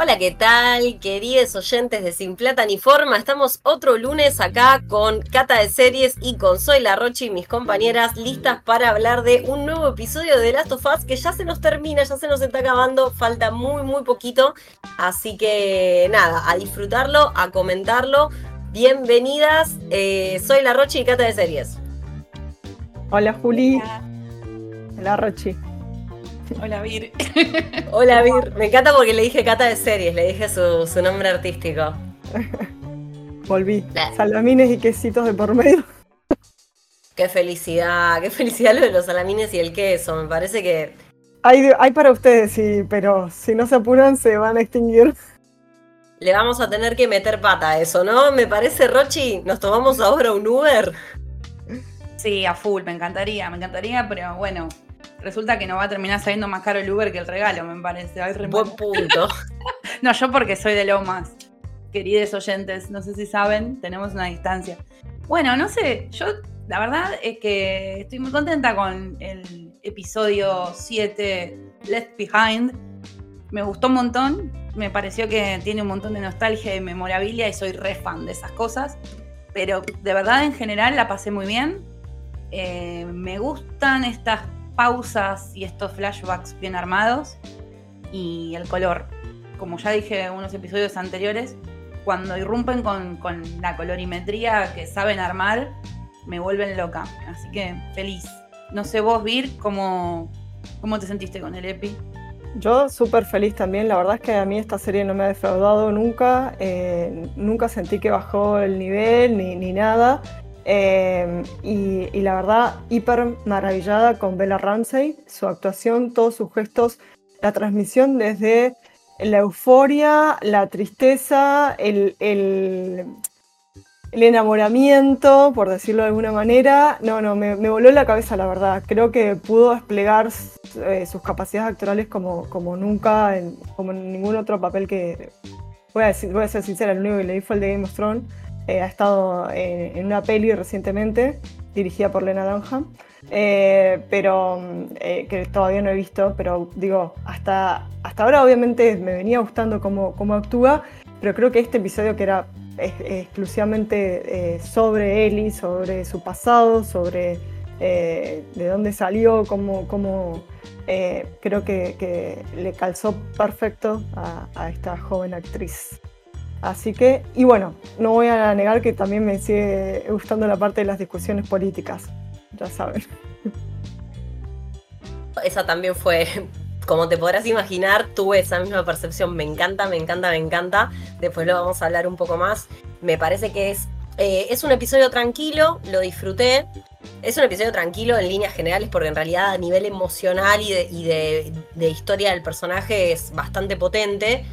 Hola, ¿qué tal, queridos oyentes de Sin Plata ni Forma? Estamos otro lunes acá con Cata de Series y con Soy La Rochi y mis compañeras listas para hablar de un nuevo episodio de Last of Us que ya se nos termina, ya se nos está acabando, falta muy, muy poquito. Así que nada, a disfrutarlo, a comentarlo. Bienvenidas, eh, soy La Rochi y Cata de Series. Hola, Juli. Hola, Rochi. Hola, Vir. Hola, Vir. Me encanta porque le dije Cata de series, le dije su, nombre artístico. Volví. Salamines y quesitos de por medio. Qué felicidad, qué felicidad lo de los salamines y el queso. Me parece que. Hay, hay para ustedes, sí, pero si no se apuran se van a extinguir. Le vamos a tener que meter pata a eso, ¿no? Me parece, Rochi, nos tomamos ahora un Uber. Sí, a full, me encantaría, me encantaría, pero bueno, resulta que no va a terminar saliendo más caro el Uber que el regalo, me parece. Buen punto. no, yo porque soy de Lomas. Queridos oyentes, no sé si saben, tenemos una distancia. Bueno, no sé, yo la verdad es que estoy muy contenta con el episodio 7 Left Behind. Me gustó un montón, me pareció que tiene un montón de nostalgia y memorabilia y soy re fan de esas cosas. Pero de verdad en general la pasé muy bien. Eh, me gustan estas pausas y estos flashbacks bien armados y el color. Como ya dije en unos episodios anteriores, cuando irrumpen con, la colorimetría que saben armar, me vuelven loca. Así que feliz. No sé vos, Vir, ¿cómo, cómo te sentiste con el EPI? Yo súper feliz también, la verdad es que a mí esta serie no me ha defraudado nunca, eh, nunca sentí que bajó el nivel ni, ni nada. Em, y, la verdad, hiper maravillada con Bella Ramsey, su actuación, todos sus gestos, la transmisión desde la euforia, la tristeza, el, el, enamoramiento, por decirlo de alguna manera. No, no, me, voló la cabeza, la verdad. Creo que pudo desplegar eh, sus capacidades actorales como, como nunca, en, como en ningún otro papel que. Voy a, decir, voy a ser sincera, el único que leí fue el de Game of Thrones eh, ha estado en, una peli recientemente, dirigida por Lena Dunham, eh, pero eh, que todavía no he visto, pero digo, hasta, hasta ahora obviamente me venía gustando cómo, cómo actúa, pero creo que este episodio que era exclusivamente sobre Ellie, sobre su pasado, sobre de dónde salió, cómo, cómo creo que, le calzó perfecto a esta joven actriz. Así que, y bueno, no voy a negar que también me sigue gustando la parte de las discusiones políticas, ya saben. Esa también fue, como te podrás imaginar, tuve esa misma percepción, me encanta, me encanta, me encanta. Después lo vamos a hablar un poco más. Me parece que es, eh, es un episodio tranquilo, lo disfruté. Es un episodio tranquilo en líneas generales porque en realidad a nivel emocional y de historia del personaje es bastante potente.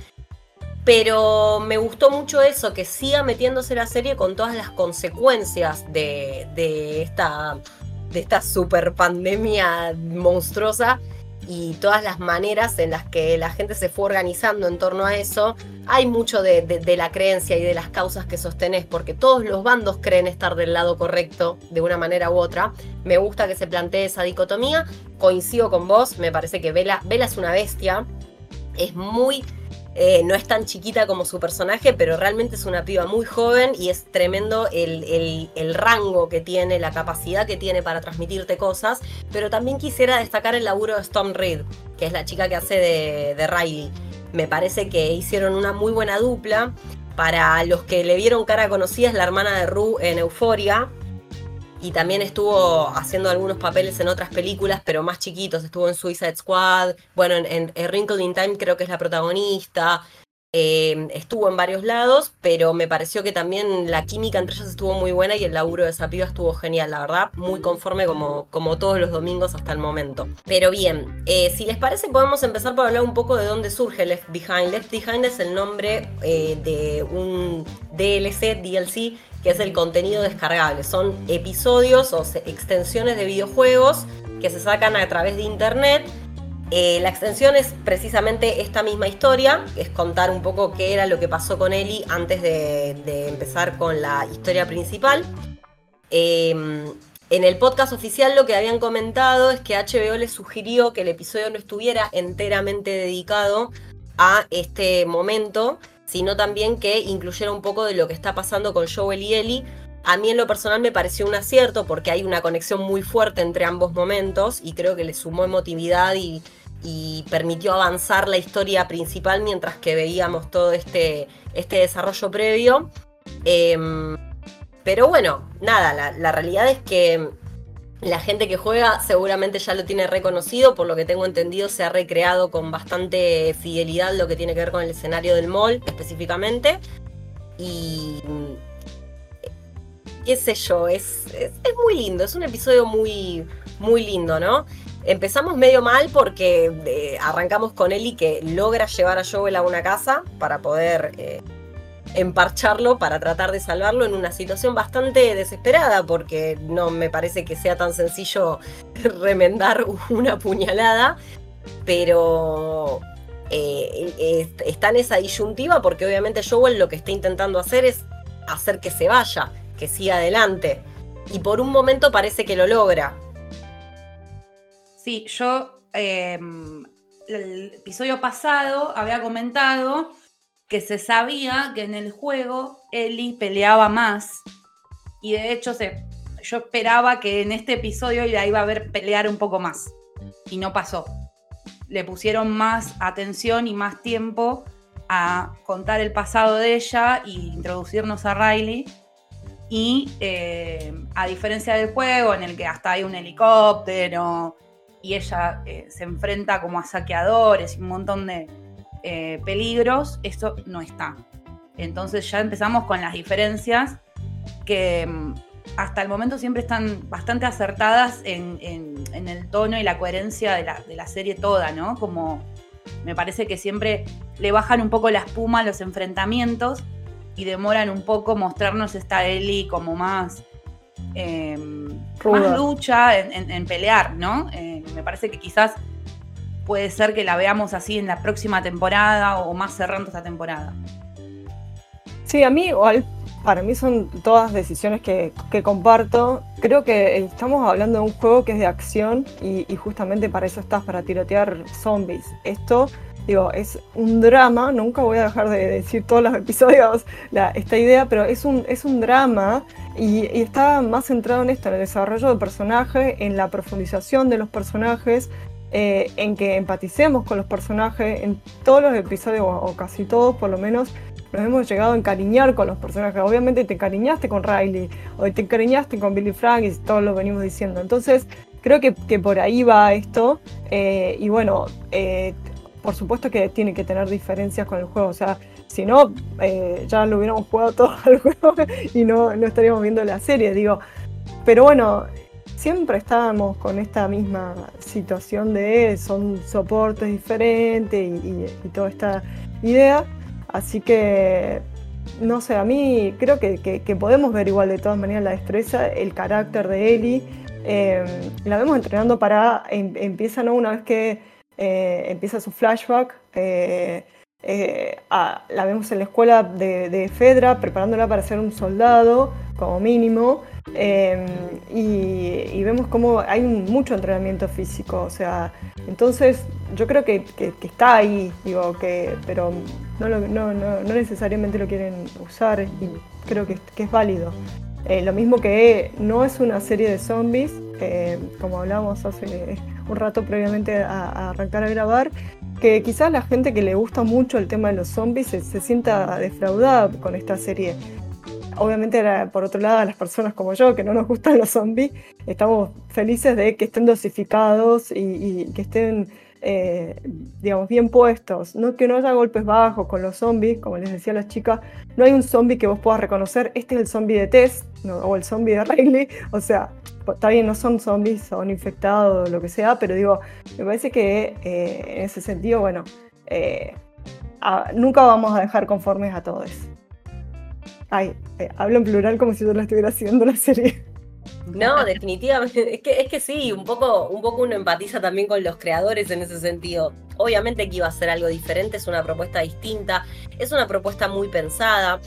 Pero me gustó mucho eso, que siga metiéndose la serie con todas las consecuencias de, esta, de esta super pandemia monstruosa y todas las maneras en las que la gente se fue organizando en torno a eso. Hay mucho de, de, la creencia y de las causas que sostenés, porque todos los bandos creen estar del lado correcto de una manera u otra. Me gusta que se plantee esa dicotomía. Coincido con vos, me parece que Vela, Vela es una bestia. Es muy eh, no es tan chiquita como su personaje, pero realmente es una piba muy joven y es tremendo el, rango que tiene, la capacidad que tiene para transmitirte cosas. Pero también quisiera destacar el laburo de Storm Reed, que es la chica que hace de, de Riley. Me parece que hicieron una muy buena dupla. Para los que le vieron cara conocida, es la hermana de Rue en Euforia y también estuvo haciendo algunos papeles en otras películas, pero más chiquitos. Estuvo en Suicide Squad, bueno, en, Wrinkle in Time creo que es la protagonista. Eh, estuvo en varios lados, pero me pareció que también la química entre ellas estuvo muy buena y el laburo de esa piba estuvo genial, la verdad, muy conforme como, como todos los domingos hasta el momento. Pero bien, eh, si les parece podemos empezar por hablar un poco de dónde surge Left Behind. Left Behind es el nombre eh, de un DLC, DLC, que es el contenido descargable. Son episodios o extensiones de videojuegos que se sacan a través de internet. Eh, la extensión es precisamente esta misma historia, es contar un poco qué era lo que pasó con Ellie antes de, empezar con la historia principal. Em, en el podcast oficial lo que habían comentado es que HBO les sugirió que el episodio no estuviera enteramente dedicado a este momento, sino también que incluyera un poco de lo que está pasando con Joel y Ellie. A mí en lo personal me pareció un acierto porque hay una conexión muy fuerte entre ambos momentos y creo que le sumó emotividad y, permitió avanzar la historia principal mientras que veíamos todo este, este desarrollo previo. Em, pero bueno, nada, la, realidad es que la gente que juega seguramente ya lo tiene reconocido, por lo que tengo entendido se ha recreado con bastante fidelidad lo que tiene que ver con el escenario del mall específicamente. Y qué sé yo, es, es, muy lindo, es un episodio muy, muy lindo, ¿no? Empezamos medio mal porque eh, arrancamos con Ellie que logra llevar a Joel a una casa para poder eh, emparcharlo, para tratar de salvarlo en una situación bastante desesperada porque no me parece que sea tan sencillo remendar una puñalada, pero eh, está en esa disyuntiva porque obviamente Joel lo que está intentando hacer es hacer que se vaya, que siga adelante. Y por un momento parece que lo logra, Sí, yo em, el episodio pasado había comentado que se sabía que en el juego Ellie peleaba más y de hecho se, yo esperaba que en este episodio la iba a ver pelear un poco más y no pasó. Le pusieron más atención y más tiempo a contar el pasado de ella e introducirnos a Riley. Y em, a diferencia del juego, en el que hasta hay un helicóptero, y ella eh, se enfrenta como a saqueadores y un montón de eh, peligros, esto no está. Entonces ya empezamos con las diferencias que mm, hasta el momento siempre están bastante acertadas en, el tono y la coherencia de la, serie toda, ¿no? Como me parece que siempre le bajan un poco la espuma a los enfrentamientos y demoran un poco mostrarnos esta Ellie como más, eh, más lucha en, pelear, ¿no? me parece que quizás puede ser que la veamos así en la próxima temporada o más cerrando esta temporada. Sí, a mí igual, para mí son todas decisiones que, comparto. Creo que estamos hablando de un juego que es de acción y, justamente para eso estás, para tirotear zombies. Esto, digo, es un drama, nunca voy a dejar de decir todos los episodios esta idea, pero es un, es un drama y, está más centrado en esto, en el desarrollo del personaje, en la profundización de los personajes, eh, en que empaticemos con los personajes. En todos los episodios, o, casi todos por lo menos, nos hemos llegado a encariñar con los personajes. Obviamente te encariñaste con Riley, o te encariñaste con Billy Frank, y todos lo venimos diciendo. Entonces, creo que, por ahí va esto. Eh, y bueno, eh, por supuesto que tiene que tener diferencias con el juego. O sea, si no, eh, ya lo hubiéramos jugado todo el juego y no, no estaríamos viendo la serie, digo. Pero bueno, siempre estábamos con esta misma situación de son soportes diferentes y, toda esta idea. Así que, no sé, a mí creo que, podemos ver igual de todas maneras la destreza, el carácter de Ellie. Em, la vemos entrenando para, em, empieza. Una vez que eh, empieza su flashback, eh, eh, la vemos en la escuela de, Fedra preparándola para ser un soldado, como mínimo, em, y, vemos como hay mucho entrenamiento físico, o sea, entonces yo creo que, está ahí, digo, que, pero no, no, necesariamente lo quieren usar y creo que, es válido. Eh, lo mismo que no es una serie de zombies, eh, como hablábamos hace un rato previamente a arrancar a grabar, que quizás la gente que le gusta mucho el tema de los zombies se, sienta defraudada con esta serie. Obviamente, por otro lado, a las personas como yo, que no nos gustan los zombies, estamos felices de que estén dosificados y, que estén, eh, digamos, bien puestos. No que no haya golpes bajos con los zombies, como les decía a las chicas, no hay un zombie que vos puedas reconocer, este es el zombie de Tess o el zombie de Riley, o sea, está bien, no son zombies, son infectados o lo que sea, pero digo, me parece que eh, en ese sentido, bueno, eh, nunca vamos a dejar conformes a todos. Ay, hablo en plural como si yo la estuviera haciendo la serie. No, definitivamente. Es que, es que sí, un poco, un poco uno empatiza también con los creadores en ese sentido. Obviamente que iba a ser algo diferente, es una propuesta distinta, es una propuesta muy pensada.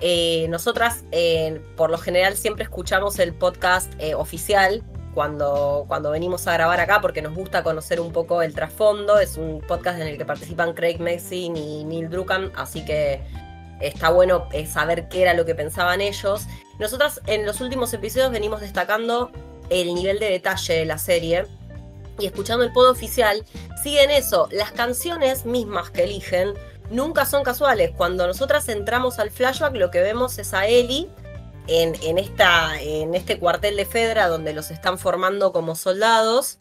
Eh, nosotras, eh, por lo general, siempre escuchamos el podcast eh, oficial cuando, cuando venimos a grabar acá porque nos gusta conocer un poco el trasfondo. Es un podcast en el que participan Craig Messin y Neil Druckmann, así que está bueno eh, saber qué era lo que pensaban ellos. Nosotras en los últimos episodios venimos destacando el nivel de detalle de la serie y escuchando el pod oficial, siguen eso. Las canciones mismas que eligen nunca son casuales. Cuando nosotras entramos al flashback, lo que vemos es a Ellie en, en, esta, en este cuartel de Fedra donde los están formando como soldados.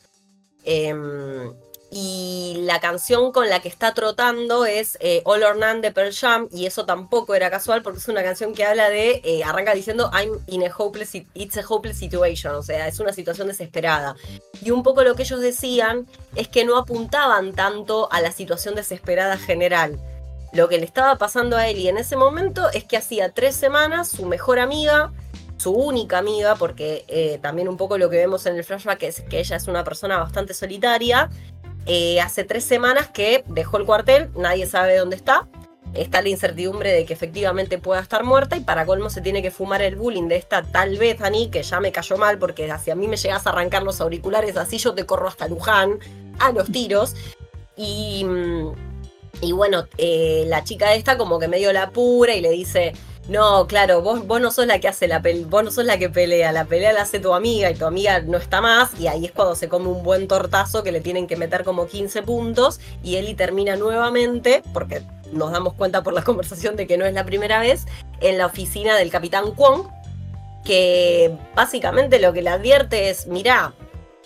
Em, y la canción con la que está trotando es eh, All or None de Pearl Jam y eso tampoco era casual porque es una canción que habla de, eh, arranca diciendo I'm in a hopeless, it's a hopeless situation, o sea, es una situación desesperada. Y un poco lo que ellos decían es que no apuntaban tanto a la situación desesperada general. Lo que le estaba pasando a Ellie en ese momento es que hacía tres semanas su mejor amiga, su única amiga, porque eh, también un poco lo que vemos en el flashback es que ella es una persona bastante solitaria, eh, hace tres semanas que dejó el cuartel, nadie sabe dónde está. Está la incertidumbre de que efectivamente pueda estar muerta y para colmo se tiene que fumar el bullying de esta tal Bethany, que ya me cayó mal porque hacia mí me llegas a arrancar los auriculares, así yo te corro hasta Luján a los tiros. Y, y bueno, eh, la chica esta como que medio la pura y le dice, no, claro, vos, vos no sos la que hace la pelea, vos no sos la que pelea, la pelea la hace tu amiga y tu amiga no está más y ahí es cuando se come un buen tortazo que le tienen que meter como 15 puntos y Eli termina nuevamente, porque nos damos cuenta por la conversación de que no es la primera vez, en la oficina del capitán Kwong, que básicamente lo que le advierte es, mirá,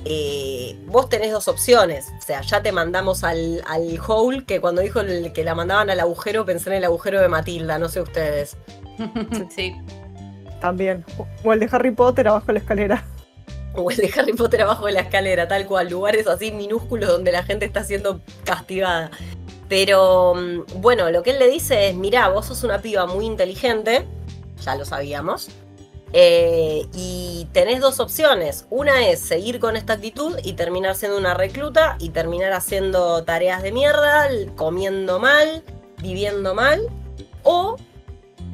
eh, vos tenés dos opciones. O sea, ya te mandamos al, al hole, que cuando dijo el, que la mandaban al agujero, pensé en el agujero de Matilda, no sé ustedes. sí. También. O el de Harry Potter abajo de la escalera. O el de Harry Potter abajo de la escalera, tal cual. Lugares así minúsculos donde la gente está siendo castigada. Pero mm, bueno, lo que él le dice es, mirá, vos sos una piba muy inteligente, ya lo sabíamos, eh, y tenés dos opciones. Una es seguir con esta actitud y terminar siendo una recluta y terminar haciendo tareas de mierda, comiendo mal, viviendo mal. O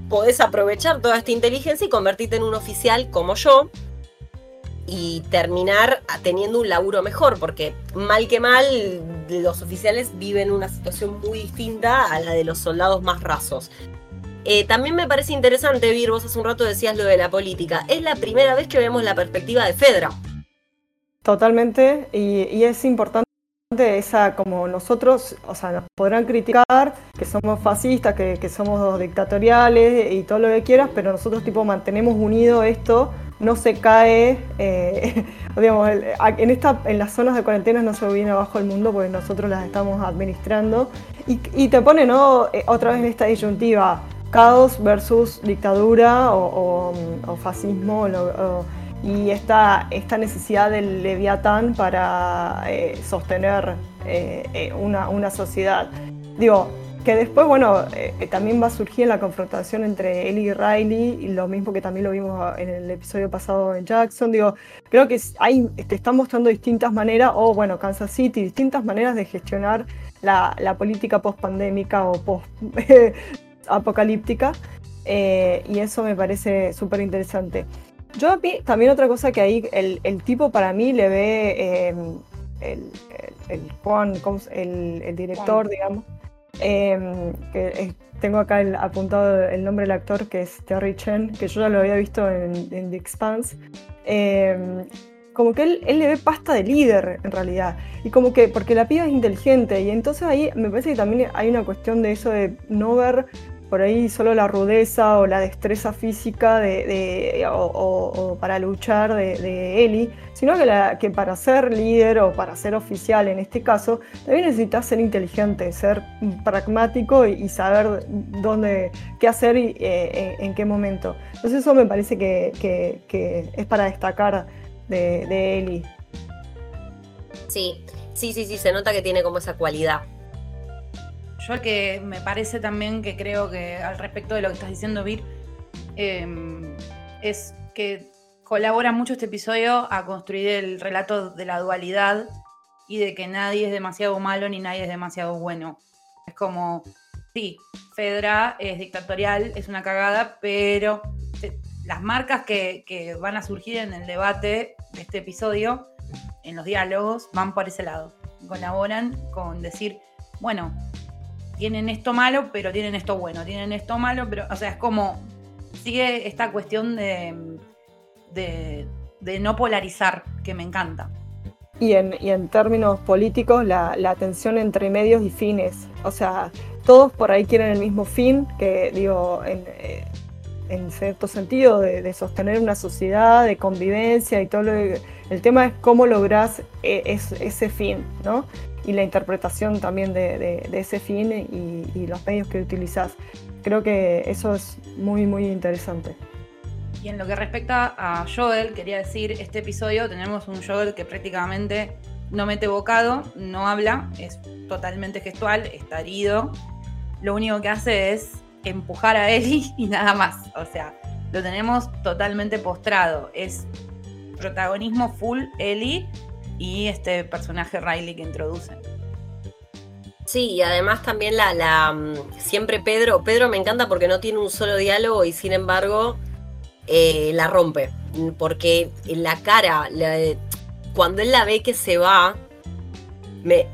podés aprovechar toda esta inteligencia y convertirte en un oficial como yo y terminar teniendo un laburo mejor, porque mal que mal los oficiales viven una situación muy distinta a la de los soldados más rasos. Eh, también me parece interesante, Vir, vos hace un rato decías lo de la política. Es la primera vez que vemos la perspectiva de Fedra. Totalmente, y, es importante esa, como nosotros, o sea, nos podrán criticar que somos fascistas, que, somos dictatoriales y todo lo que quieras, pero nosotros tipo mantenemos unido esto, no se cae, eh, digamos, en, esta, en las zonas de cuarentena no se viene abajo el mundo porque nosotros las estamos administrando y, te pone, ¿no? Eh, otra vez en esta disyuntiva, caos versus dictadura o, fascismo y esta, esta necesidad del leviatán para eh, sostener eh, eh, una, sociedad. Digo, que después, bueno, también va a surgir la confrontación entre él y Riley, y lo mismo que también lo vimos en el episodio pasado en Jackson. Digo, creo que hay, te están mostrando distintas maneras, o bueno, Kansas City, distintas maneras de gestionar la, la política post-pandémica o post apocalíptica eh, y eso me parece súper interesante. Yo también otra cosa que ahí el, tipo para mí le ve em, el, el, Juan, el, director, digamos, em, que tengo acá apuntado el nombre del actor que es Terry Chen, que yo ya lo había visto en, The Expanse. Em, como que él, él, le ve pasta de líder en realidad. Y como que, porque la piba es inteligente. Y entonces ahí me parece que también hay una cuestión de eso de no ver por ahí solo la rudeza o la destreza física de, o, para luchar de, de Eli, sino que, para ser líder o para ser oficial en este caso, también necesitas ser inteligente, ser pragmático y, saber dónde, qué hacer y eh, en, qué momento. Entonces eso me parece que, es para destacar de, Eli. Sí, sí, sí, sí, se nota que tiene como esa cualidad. Yo que me parece también que creo que al respecto de lo que estás diciendo, Vir, em, es que colabora mucho este episodio a construir el relato de la dualidad y de que nadie es demasiado malo ni nadie es demasiado bueno. Es como, sí, Fedra es dictatorial, es una cagada, pero las marcas que, van a surgir en el debate este episodio, en los diálogos, van por ese lado. Colaboran con decir, bueno, tienen esto malo, pero tienen esto bueno, tienen esto malo, pero, o sea, es como, sigue esta cuestión de, de, no polarizar, que me encanta. Y en, y en términos políticos, la, la, tensión entre medios y fines. O sea, todos por ahí quieren el mismo fin, que digo, en, eh, en cierto sentido, de, sostener una sociedad, de convivencia y todo lo El tema es cómo lográs e, ese fin, ¿no? Y la interpretación también de, ese fin y, los medios que utilizás. Creo que eso es muy, muy interesante. Y en lo que respecta a Joel, quería decir, este episodio tenemos un Joel que prácticamente no mete bocado, no habla, es totalmente gestual, está herido. Lo único que hace es empujar a Ellie y nada más. O sea, lo tenemos totalmente postrado. Es protagonismo full Ellie y este personaje Riley que introducen. Sí, y además también la, la mm, siempre Pedro, Pedro me encanta porque no tiene un solo diálogo y sin embargo eh, la rompe. Porque en la cara, cuando él la ve que se va,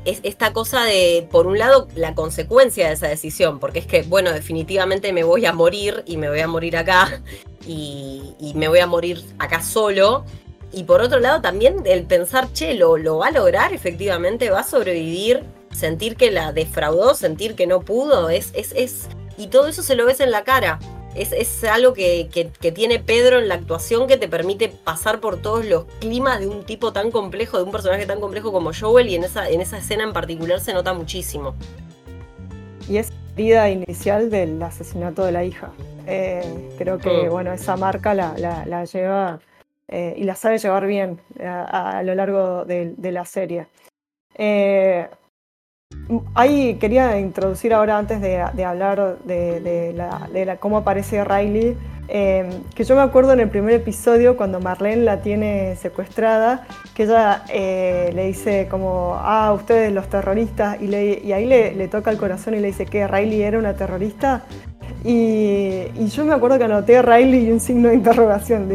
es esta cosa de, por un lado, la consecuencia de esa decisión, porque es que, bueno, definitivamente me voy a morir y me voy a morir acá y, me voy a morir acá solo. Y por otro lado, también el pensar, che, lo, lo va a lograr, efectivamente, va a sobrevivir, sentir que la defraudó, sentir que no pudo, es, es, es, y todo eso se lo ves en la cara es, algo que, tiene Pedro en la actuación que te permite pasar por todos los climas de un tipo tan complejo, de un personaje tan complejo como Joel, y en esa, en esa escena en particular se nota muchísimo. Y es la vida inicial del asesinato de la hija. Eh, creo que, mm. bueno, esa marca la, lleva eh, y la sabe llevar bien a, lo largo de, la serie. Eh, Ahí quería introducir ahora, antes de, hablar de, la, cómo aparece Riley, em, que yo me acuerdo en el primer episodio cuando Marlene la tiene secuestrada, que ella eh, le dice como, ah, ustedes los terroristas, y, ahí le, toca el corazón y le dice que Riley era una terrorista. Y, yo me acuerdo que anoté a Riley y un signo de interrogación,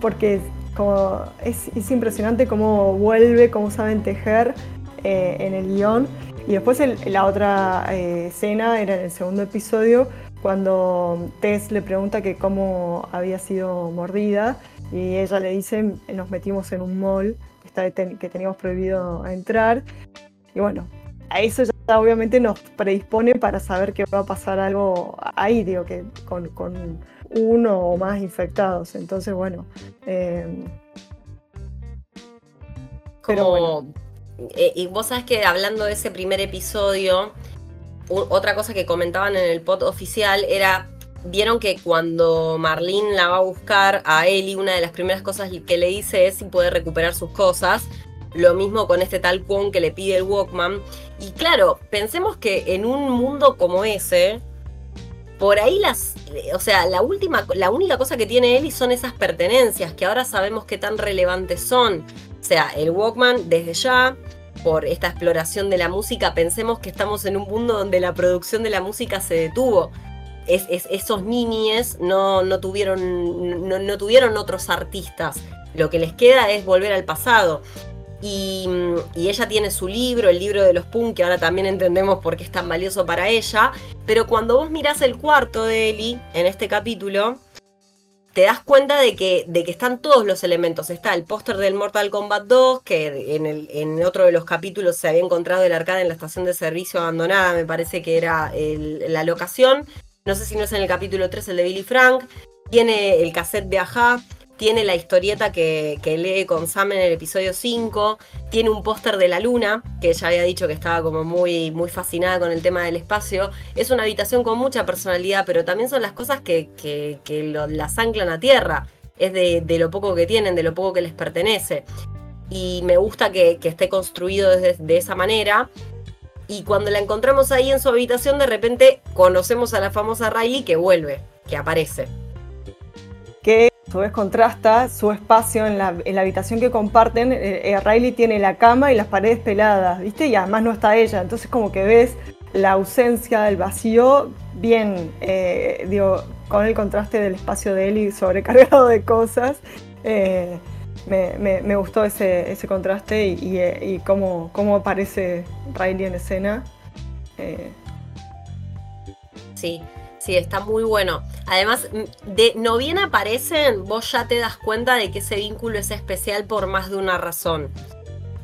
porque como, es, impresionante cómo vuelve, cómo saben tejer eh, en el guion. Y después la otra eh, escena era en el segundo episodio, cuando Tess le pregunta que cómo había sido mordida y ella le dice, nos metimos en un mall que teníamos prohibido entrar. Y bueno, a eso ya obviamente nos predispone para saber que va a pasar algo ahí, digo, que con, uno o más infectados. Entonces, bueno. Eh, pero bueno eh, y vos sabes que hablando de ese primer episodio, otra cosa que comentaban en el pod oficial era, vieron que cuando Marlene la va a buscar a Ellie, una de las primeras cosas que le dice es si puede recuperar sus cosas. Lo mismo con este tal Kwon que le pide el Walkman. Y claro, pensemos que en un mundo como ese, por ahí las, o sea, la última, la única cosa que tiene Ellie son esas pertenencias que ahora sabemos qué tan relevantes son. O sea, el Walkman desde ya, por esta exploración de la música, pensemos que estamos en un mundo donde la producción de la música se detuvo. Es, esos niñes no, no tuvieron, no, tuvieron otros artistas. Lo que les queda es volver al pasado. Y, ella tiene su libro, el libro de los Punk, que ahora también entendemos por qué es tan valioso para ella. Pero cuando vos mirás el cuarto de Ellie en este capítulo, te das cuenta de que, de que están todos los elementos. Está el póster del Mortal Kombat 2, que en, el, en otro de los capítulos se había encontrado el arcade en la estación de servicio abandonada, me parece que era la locación. No sé si no es en el capítulo 3 el de Billy Frank. Tiene el cassette de Aja, tiene la historieta que, lee con Sam en el episodio 5, tiene un póster de la luna, que ella había dicho que estaba como muy, muy fascinada con el tema del espacio. Es una habitación con mucha personalidad, pero también son las cosas que, las anclan a tierra. Es de, lo poco que tienen, de lo poco que les pertenece. Y me gusta que, esté construido de esa manera. Y cuando la encontramos ahí en su habitación, de repente conocemos a la famosa Riley que vuelve, que aparece. Que su vez contrasta su espacio en la, habitación que comparten. Eh, eh, Riley tiene la cama y las paredes peladas, ¿viste? Y además no está ella. Entonces como que ves la ausencia del vacío bien, eh, digo, con el contraste del espacio de Ellie sobrecargado de cosas. me, me- me gustó ese, ese contraste y, y, cómo, cómo aparece Riley en escena. Sí, sí, está muy bueno. Además, de no bien aparecen, vos ya te das cuenta de que ese vínculo es especial por más de una razón.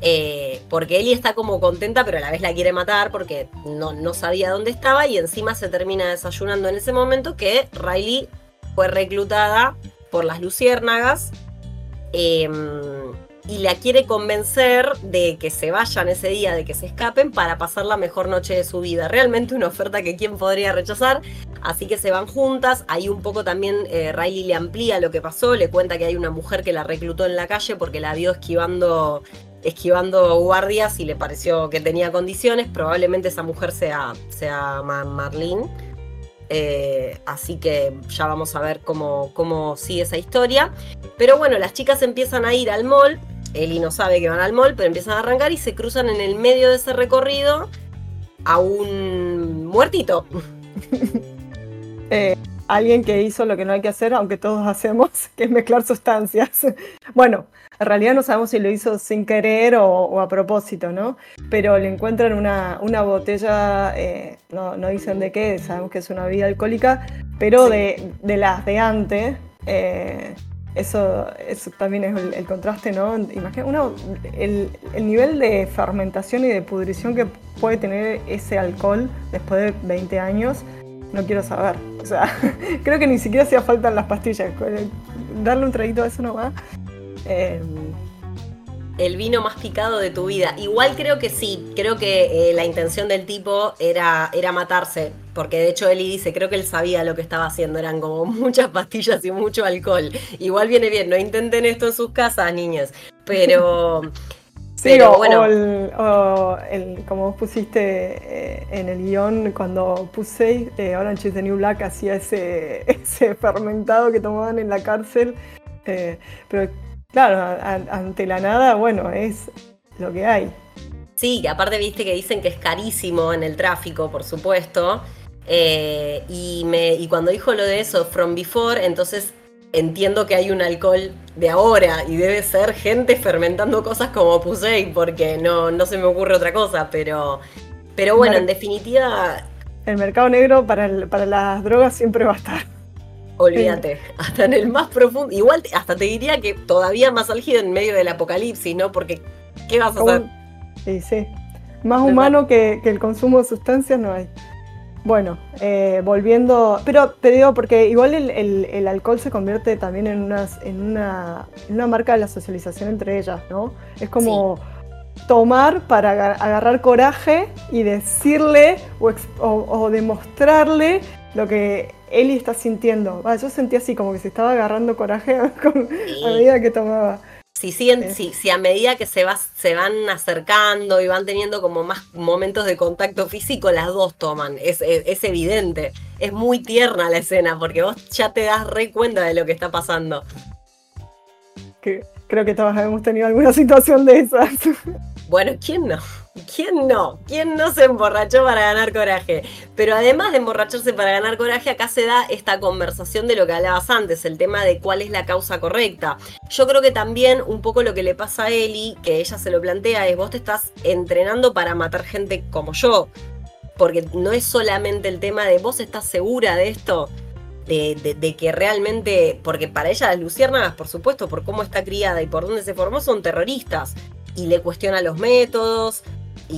Eh, porque Ellie está como contenta, pero a la vez la quiere matar porque no, no sabía dónde estaba y encima se termina desayunando en ese momento que Riley fue reclutada por las luciérnagas eh, y la quiere convencer de que se vayan ese día, de que se escapen para pasar la mejor noche de su vida. Realmente una oferta que quién podría rechazar. Así que se van juntas. Ahí un poco también eh, Riley le amplía lo que pasó. Le cuenta que hay una mujer que la reclutó en la calle porque la vio esquivando, esquivando guardias y le pareció que tenía condiciones. Probablemente esa mujer sea, sea Ma- Marlene. Eh, así que ya vamos a ver cómo, cómo sigue esa historia. Pero bueno, las chicas empiezan a ir al mall. Eli no sabe que van al mall, pero empiezan a arrancar y se cruzan en el medio de ese recorrido a un muertito. eh, alguien que hizo lo que no hay que hacer, aunque todos hacemos, que es mezclar sustancias. Bueno, en realidad no sabemos si lo hizo sin querer o, o a propósito, ¿no? Pero le encuentran una, una botella, eh, no, no dicen de qué, sabemos que es una bebida alcohólica, pero Sí. de, de las de antes. eh, eso, eso también es el, contraste, ¿no? Imagina una- el, el nivel de fermentación y de pudrición que puede tener ese alcohol después de 20 años, no quiero saber. O sea, creo que ni siquiera hacía falta las pastillas. Darle un traguito a eso nomás. eh, El vino más picado de tu vida. Igual creo que sí, creo que eh, la intención del tipo era, era matarse. Porque de hecho Eli dice, creo que él sabía lo que estaba haciendo, eran como muchas pastillas y mucho alcohol. Igual viene bien, no intenten esto en sus casas, niñas. Pero, Sí, pero o, bueno, o el, o el- como vos pusiste eh, en el guion, cuando puse eh, Orange is the New Black, hacía ese, ese fermentado que tomaban en la cárcel. eh, pero claro, a- ante la nada, bueno, es lo que hay. Sí, que aparte viste que dicen que es carísimo en el tráfico, por supuesto. Eh, y, me, y cuando dijo lo de eso, from before, entonces entiendo que hay un alcohol de ahora y debe ser gente fermentando cosas como Pusey, porque no, no se me ocurre otra cosa, pero, pero bueno, Mar- en definitiva, El mercado negro para, el- para las drogas siempre va a estar. Olvídate, hasta en el más profundo, igual hasta te diría que todavía más álgido en medio del apocalipsis, ¿no? Porque, ¿qué vas a hacer? Sí, sí. Más humano que, que el consumo de sustancias no hay. Bueno, eh, volviendo, pero te digo porque igual el, el- el alcohol se convierte también en, unas, en, una, en una marca de la socialización entre ellas, ¿no? Es como tomar para aga- agarrar coraje y decirle o, ex- o- o demostrarle lo que Eli está sintiendo. Yo sentí así como que se estaba agarrando coraje con- Sí. a medida que tomaba. Si, Sí. a medida que se, va, se van acercando y van teniendo como más momentos de contacto físico, las dos toman. Es, es- es evidente. Es muy tierna la escena porque vos ya te das re cuenta de lo que está pasando. Que creo que todos hemos tenido alguna situación de esas. Bueno, ¿quién no? ¿Quién no? ¿Quién no se emborrachó para ganar coraje? Pero además de emborracharse para ganar coraje, acá se da esta conversación de lo que hablabas antes, el tema de cuál es la causa correcta. Yo creo que también un poco lo que le pasa a Eli, que ella se lo plantea, es vos te estás entrenando para matar gente como yo. Porque no es solamente el tema de vos estás segura de esto, de, de- que realmente, porque para ella las luciérnagas, por supuesto, por cómo está criada y por dónde se formó, son terroristas. Y le cuestiona los métodos, y,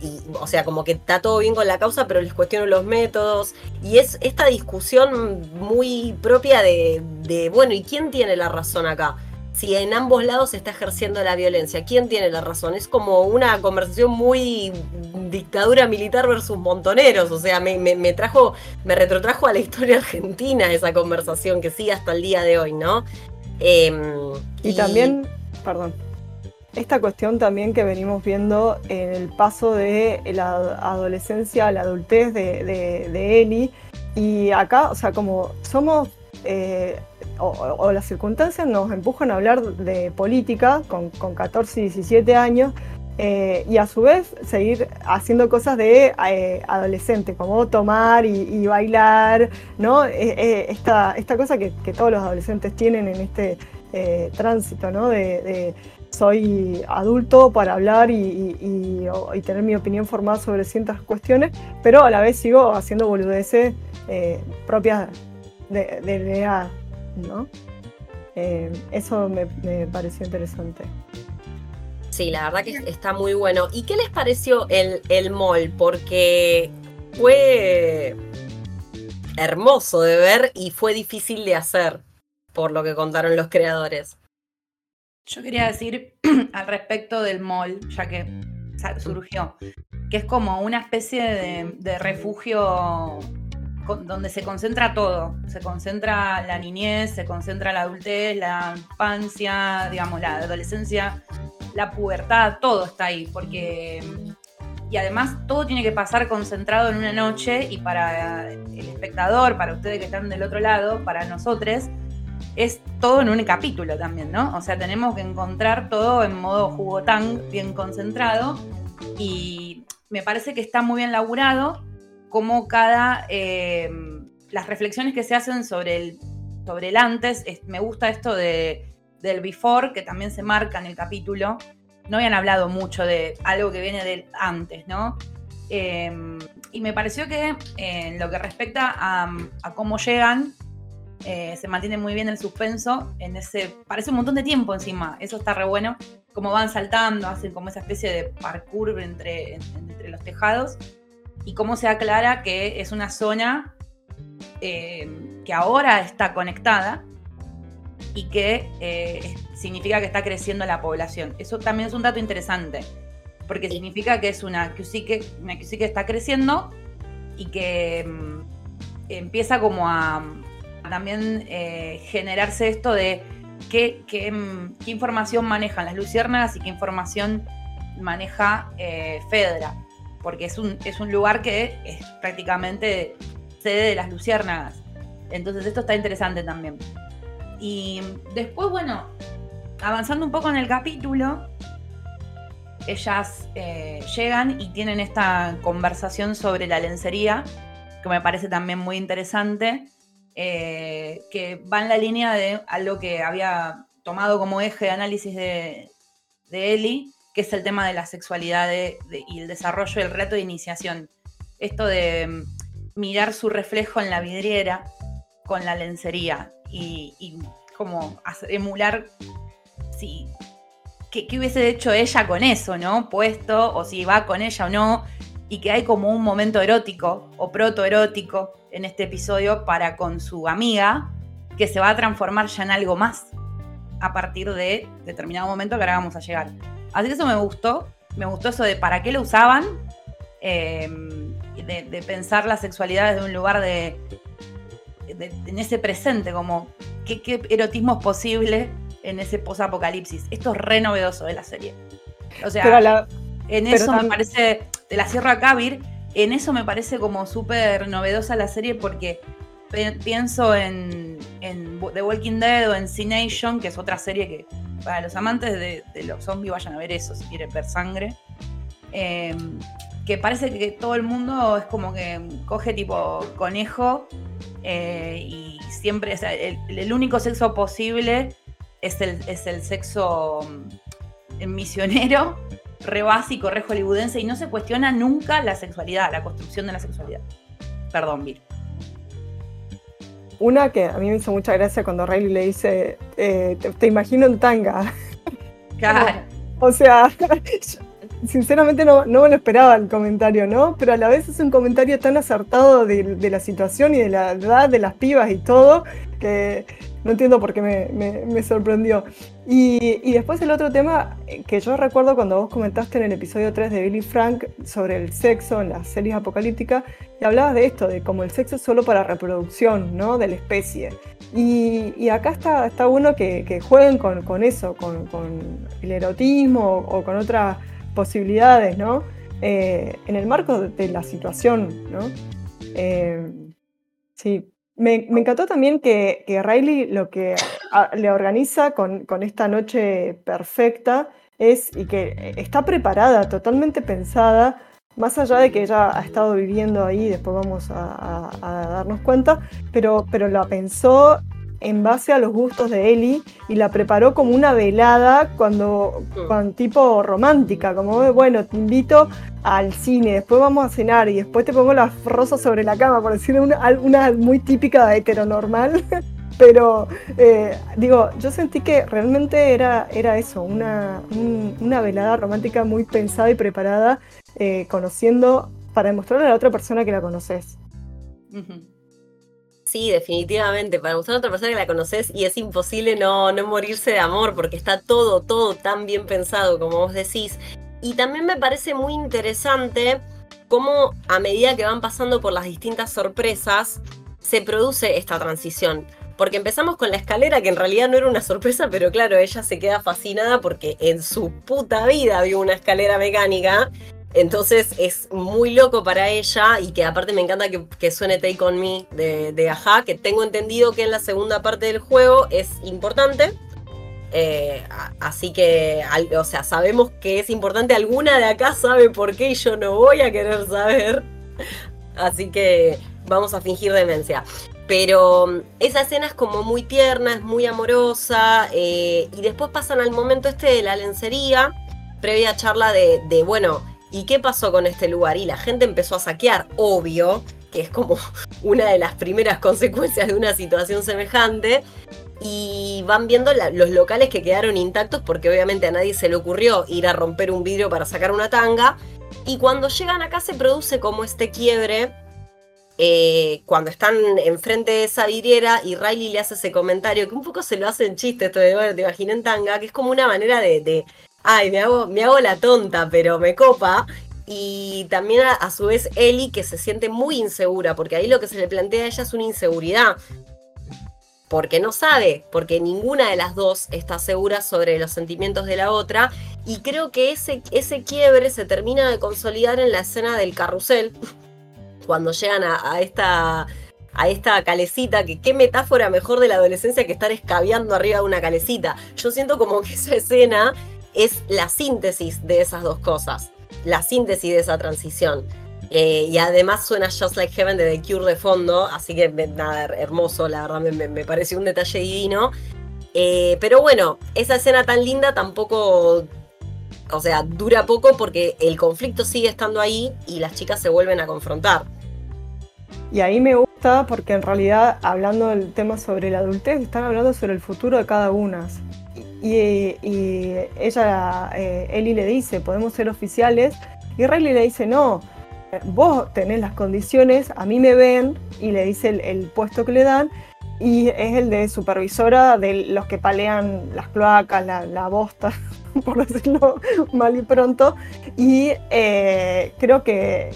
y- y, o sea, como que está todo bien con la causa, pero les cuestiono los métodos. Y es esta discusión muy propia de, de, bueno, ¿y quién tiene la razón acá? Si en ambos lados se está ejerciendo la violencia, ¿quién tiene la razón? Es como una conversación muy dictadura militar versus montoneros, o sea, me, me- me trajo, me retrotrajo a la historia argentina esa conversación que sigue hasta el día de hoy, ¿no? Em, Y también, perdón, esta cuestión también que venimos viendo en el paso de la adolescencia a la adultez de, de, de Eli. Y acá, o sea, como somos, eh, o, las circunstancias nos empujan a hablar de política con, con 14 y 17 años, eh, y a su vez seguir haciendo cosas de eh, adolescente, como tomar y, bailar, ¿no? esta, esta cosa que, todos los adolescentes tienen en este tránsito, ¿no? Soy adulto para hablar y, tener mi opinión formada sobre ciertas cuestiones, pero a la vez sigo haciendo boludeces eh, propias de, de, edad, ¿no? Eh, eso me, pareció interesante. Sí, la verdad que está muy bueno. ¿Y qué les pareció el, el mall? Porque fue hermoso de ver y fue difícil de hacer, por lo que contaron los creadores. Yo quería decir al respecto del mall, ya que surgió, que es como una especie de, refugio donde se concentra todo. Se concentra la niñez, se concentra la adultez, la infancia, digamos, la adolescencia, la pubertad, todo está ahí, porque... Y además todo tiene que pasar concentrado en una noche y para el espectador, para ustedes que están del otro lado, para nosotros, es todo en un capítulo también, ¿no? O sea, tenemos que encontrar todo en modo jugotán, bien concentrado. Y me parece que está muy bien laburado, como cada. Eh, las reflexiones que se hacen sobre el, sobre el antes. me gusta esto de, del before, que también se marca en el capítulo. No habían hablado mucho de algo que viene del antes, ¿no? Eh, y me pareció que en lo que respecta a, a cómo llegan, eh, se mantiene muy bien el suspenso en ese. Parece un montón de tiempo encima. Eso está re bueno. Como van saltando, hacen como esa especie de parkour entre, entre los tejados. Y cómo se aclara que es una zona eh, que ahora está conectada y que eh, significa que está creciendo la población. Eso también es un dato interesante, porque significa que es una que, una que está creciendo y que mm, empieza como a, también eh, generarse esto de qué, información manejan las luciérnagas y qué información maneja eh, Fedra, porque es un, es un lugar que es prácticamente sede de las luciérnagas. Entonces esto está interesante también. Y después, bueno, avanzando un poco en el capítulo, ellas eh, llegan y tienen esta conversación sobre la lencería, que me parece también muy interesante. Eh, que va en la línea de algo que había tomado como eje de análisis de, de Eli, que es el tema de la sexualidad y el desarrollo del reto de iniciación. Esto de mm, mirar su reflejo en la vidriera con la lencería y, como emular si, qué, hubiese hecho ella con eso, ¿no? Puesto, o si va con ella o no, y que hay como un momento erótico o protoerótico en este episodio para con su amiga, que se va a transformar ya en algo más a partir de determinado momento que ahora vamos a llegar. Así que eso me gustó, me gustó eso de para qué lo usaban, em, de, pensar la sexualidad desde un lugar de, en ese presente, como qué, erotismo es posible en ese post-apocalipsis. Esto es re novedoso de la serie. O sea, en eso me parece, de la Sierra Kabir, en eso me parece como súper novedosa la serie porque pienso en, The Walking Dead o en C-Nation, que es otra serie que para los amantes de, los zombies vayan a ver eso si quieren ver sangre. Em, que parece que todo el mundo es como que coge tipo conejo eh, y siempre, el, único sexo posible es el, es el sexo mm, misionero re básico, re hollywoodense y no se cuestiona nunca la sexualidad, la construcción de la sexualidad. Perdón, Bill. Una que a mí me hizo mucha gracia cuando Riley le dice, eh, te, imagino en tanga. Claro. o sea, sinceramente no, no, me lo esperaba el comentario, ¿no? Pero a la vez es un comentario tan acertado de, de la situación y de la edad de las pibas y todo, que no entiendo por qué me, sorprendió. Y, después el otro tema que yo recuerdo cuando vos comentaste en el episodio 3 de Billy Frank sobre el sexo en las series apocalípticas, y hablabas de esto, de como el sexo es solo para reproducción, ¿no? De la especie. Y, acá está, está bueno que, jueguen con, eso, con, el erotismo o, con otras posibilidades, ¿no? Eh, en el marco de, la situación, ¿no? Eh, sí, me, encantó también que, Riley lo que le organiza con, esta noche perfecta es y que está preparada, totalmente pensada, más allá de que ella ha estado viviendo ahí, después vamos a, darnos cuenta, pero, pero la pensó en base a los gustos de Eli y la preparó como una velada cuando, cuando tipo romántica, como bueno, te invito al cine, después vamos a cenar y después te pongo las rosas sobre la cama, por decir una, una muy típica de heteronormal. Pero eh, digo, yo sentí que realmente era, era eso, una, una velada romántica muy pensada y preparada, eh, conociendo para demostrarle a la otra persona que la conoces. Sí, definitivamente, para mostrar a otra persona que la conoces y es imposible no, no morirse de amor porque está todo, todo tan bien pensado como vos decís. Y también me parece muy interesante cómo a medida que van pasando por las distintas sorpresas, se produce esta transición. Porque empezamos con la escalera, que en realidad no era una sorpresa, pero claro, ella se queda fascinada porque en su puta vida vio una escalera mecánica. Entonces es muy loco para ella y que aparte me encanta que, suene Take On Me de, de Aja, que tengo entendido que en la segunda parte del juego es importante. Eh, así que, o sea, sabemos que es importante. Alguna de acá sabe por qué y yo no voy a querer saber. Así que vamos a fingir demencia. Pero mm, esa escena es como muy tierna, es muy amorosa. Eh, y después pasan al momento este de la lencería, previa charla de, de, bueno, ¿y qué pasó con este lugar? Y la gente empezó a saquear, obvio, que es como una de las primeras consecuencias de una situación semejante. Y van viendo los locales que quedaron intactos porque obviamente a nadie se le ocurrió ir a romper un vidrio para sacar una tanga. Y cuando llegan acá se produce como este quiebre eh, cuando están enfrente de esa vidriera y Riley le hace ese comentario, que un poco se lo hace en chiste, esto de, bueno, te imaginé en tanga, que es como una manera de, ay, me hago, la tonta, pero me copa. Y también a, su vez Ellie, que se siente muy insegura, porque ahí lo que se le plantea a ella es una inseguridad. Porque no sabe, porque ninguna de las dos está segura sobre los sentimientos de la otra. Y creo que ese, ese quiebre se termina de consolidar en la escena del carrusel, cuando llegan a, esta a esta calecita, que qué metáfora mejor de la adolescencia que estar escabeando arriba de una calecita. Yo siento como que esa escena es la síntesis de esas dos cosas, la síntesis de esa transición. Eh, y además suena Just Like Heaven de The Cure de fondo, así que nada, hermoso, la verdad me, me, pareció un detalle divino. Eh, pero bueno, esa escena tan linda tampoco o sea, dura poco porque el conflicto sigue estando ahí y las chicas se vuelven a confrontar. Y ahí me gusta porque en realidad, hablando del tema sobre la adultez, están hablando sobre el futuro de cada una. Y, ella, eh, Eli le dice, podemos ser oficiales. Y Riley le dice, no, vos tenés las condiciones, a mí me ven, y le dice el puesto que le dan, y es el de supervisora de los que palean las cloacas, la, bosta, por decirlo mal y pronto. Y eh, creo que,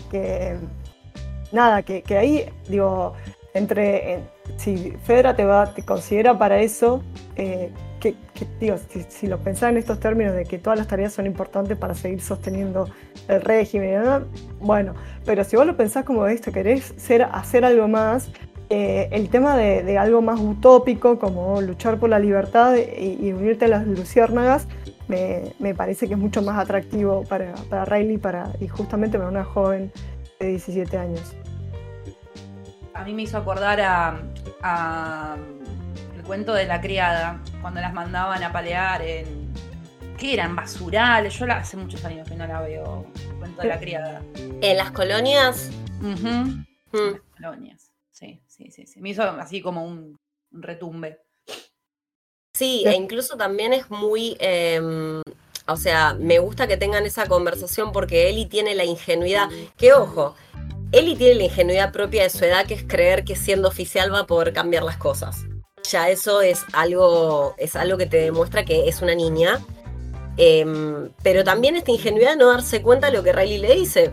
nada, que, ahí, digo, entre, si Fedra te va, te considera para eso, eh, que, digo, si, lo pensás en estos términos de que todas las tareas son importantes para seguir sosteniendo el régimen, bueno, pero si vos lo pensás como esto, querés hacer algo más, eh, el tema de, algo más utópico, como luchar por la libertad y, unirte a las luciérnagas, me, parece que es mucho más atractivo para, para Riley para, y justamente para una joven de 17 años. A mí me hizo acordar a, cuento de la criada, cuando las mandaban a palear en... ¿Qué eran? Basurales. Yo la, hace muchos años que no la veo. El cuento de la criada. ¿En las colonias? En las colonias sí, sí, sí. Me hizo así como un, retumbe. Sí, e incluso también es muy, em, o sea, me gusta que tengan esa conversación porque Eli tiene la ingenuidad, que ojo, Eli tiene la ingenuidad propia de su edad, que es creer que siendo oficial va a poder cambiar las cosas. Ya eso es algo, es algo que te demuestra que es una niña. Em, pero también esta ingenuidad de no darse cuenta de lo que Riley le dice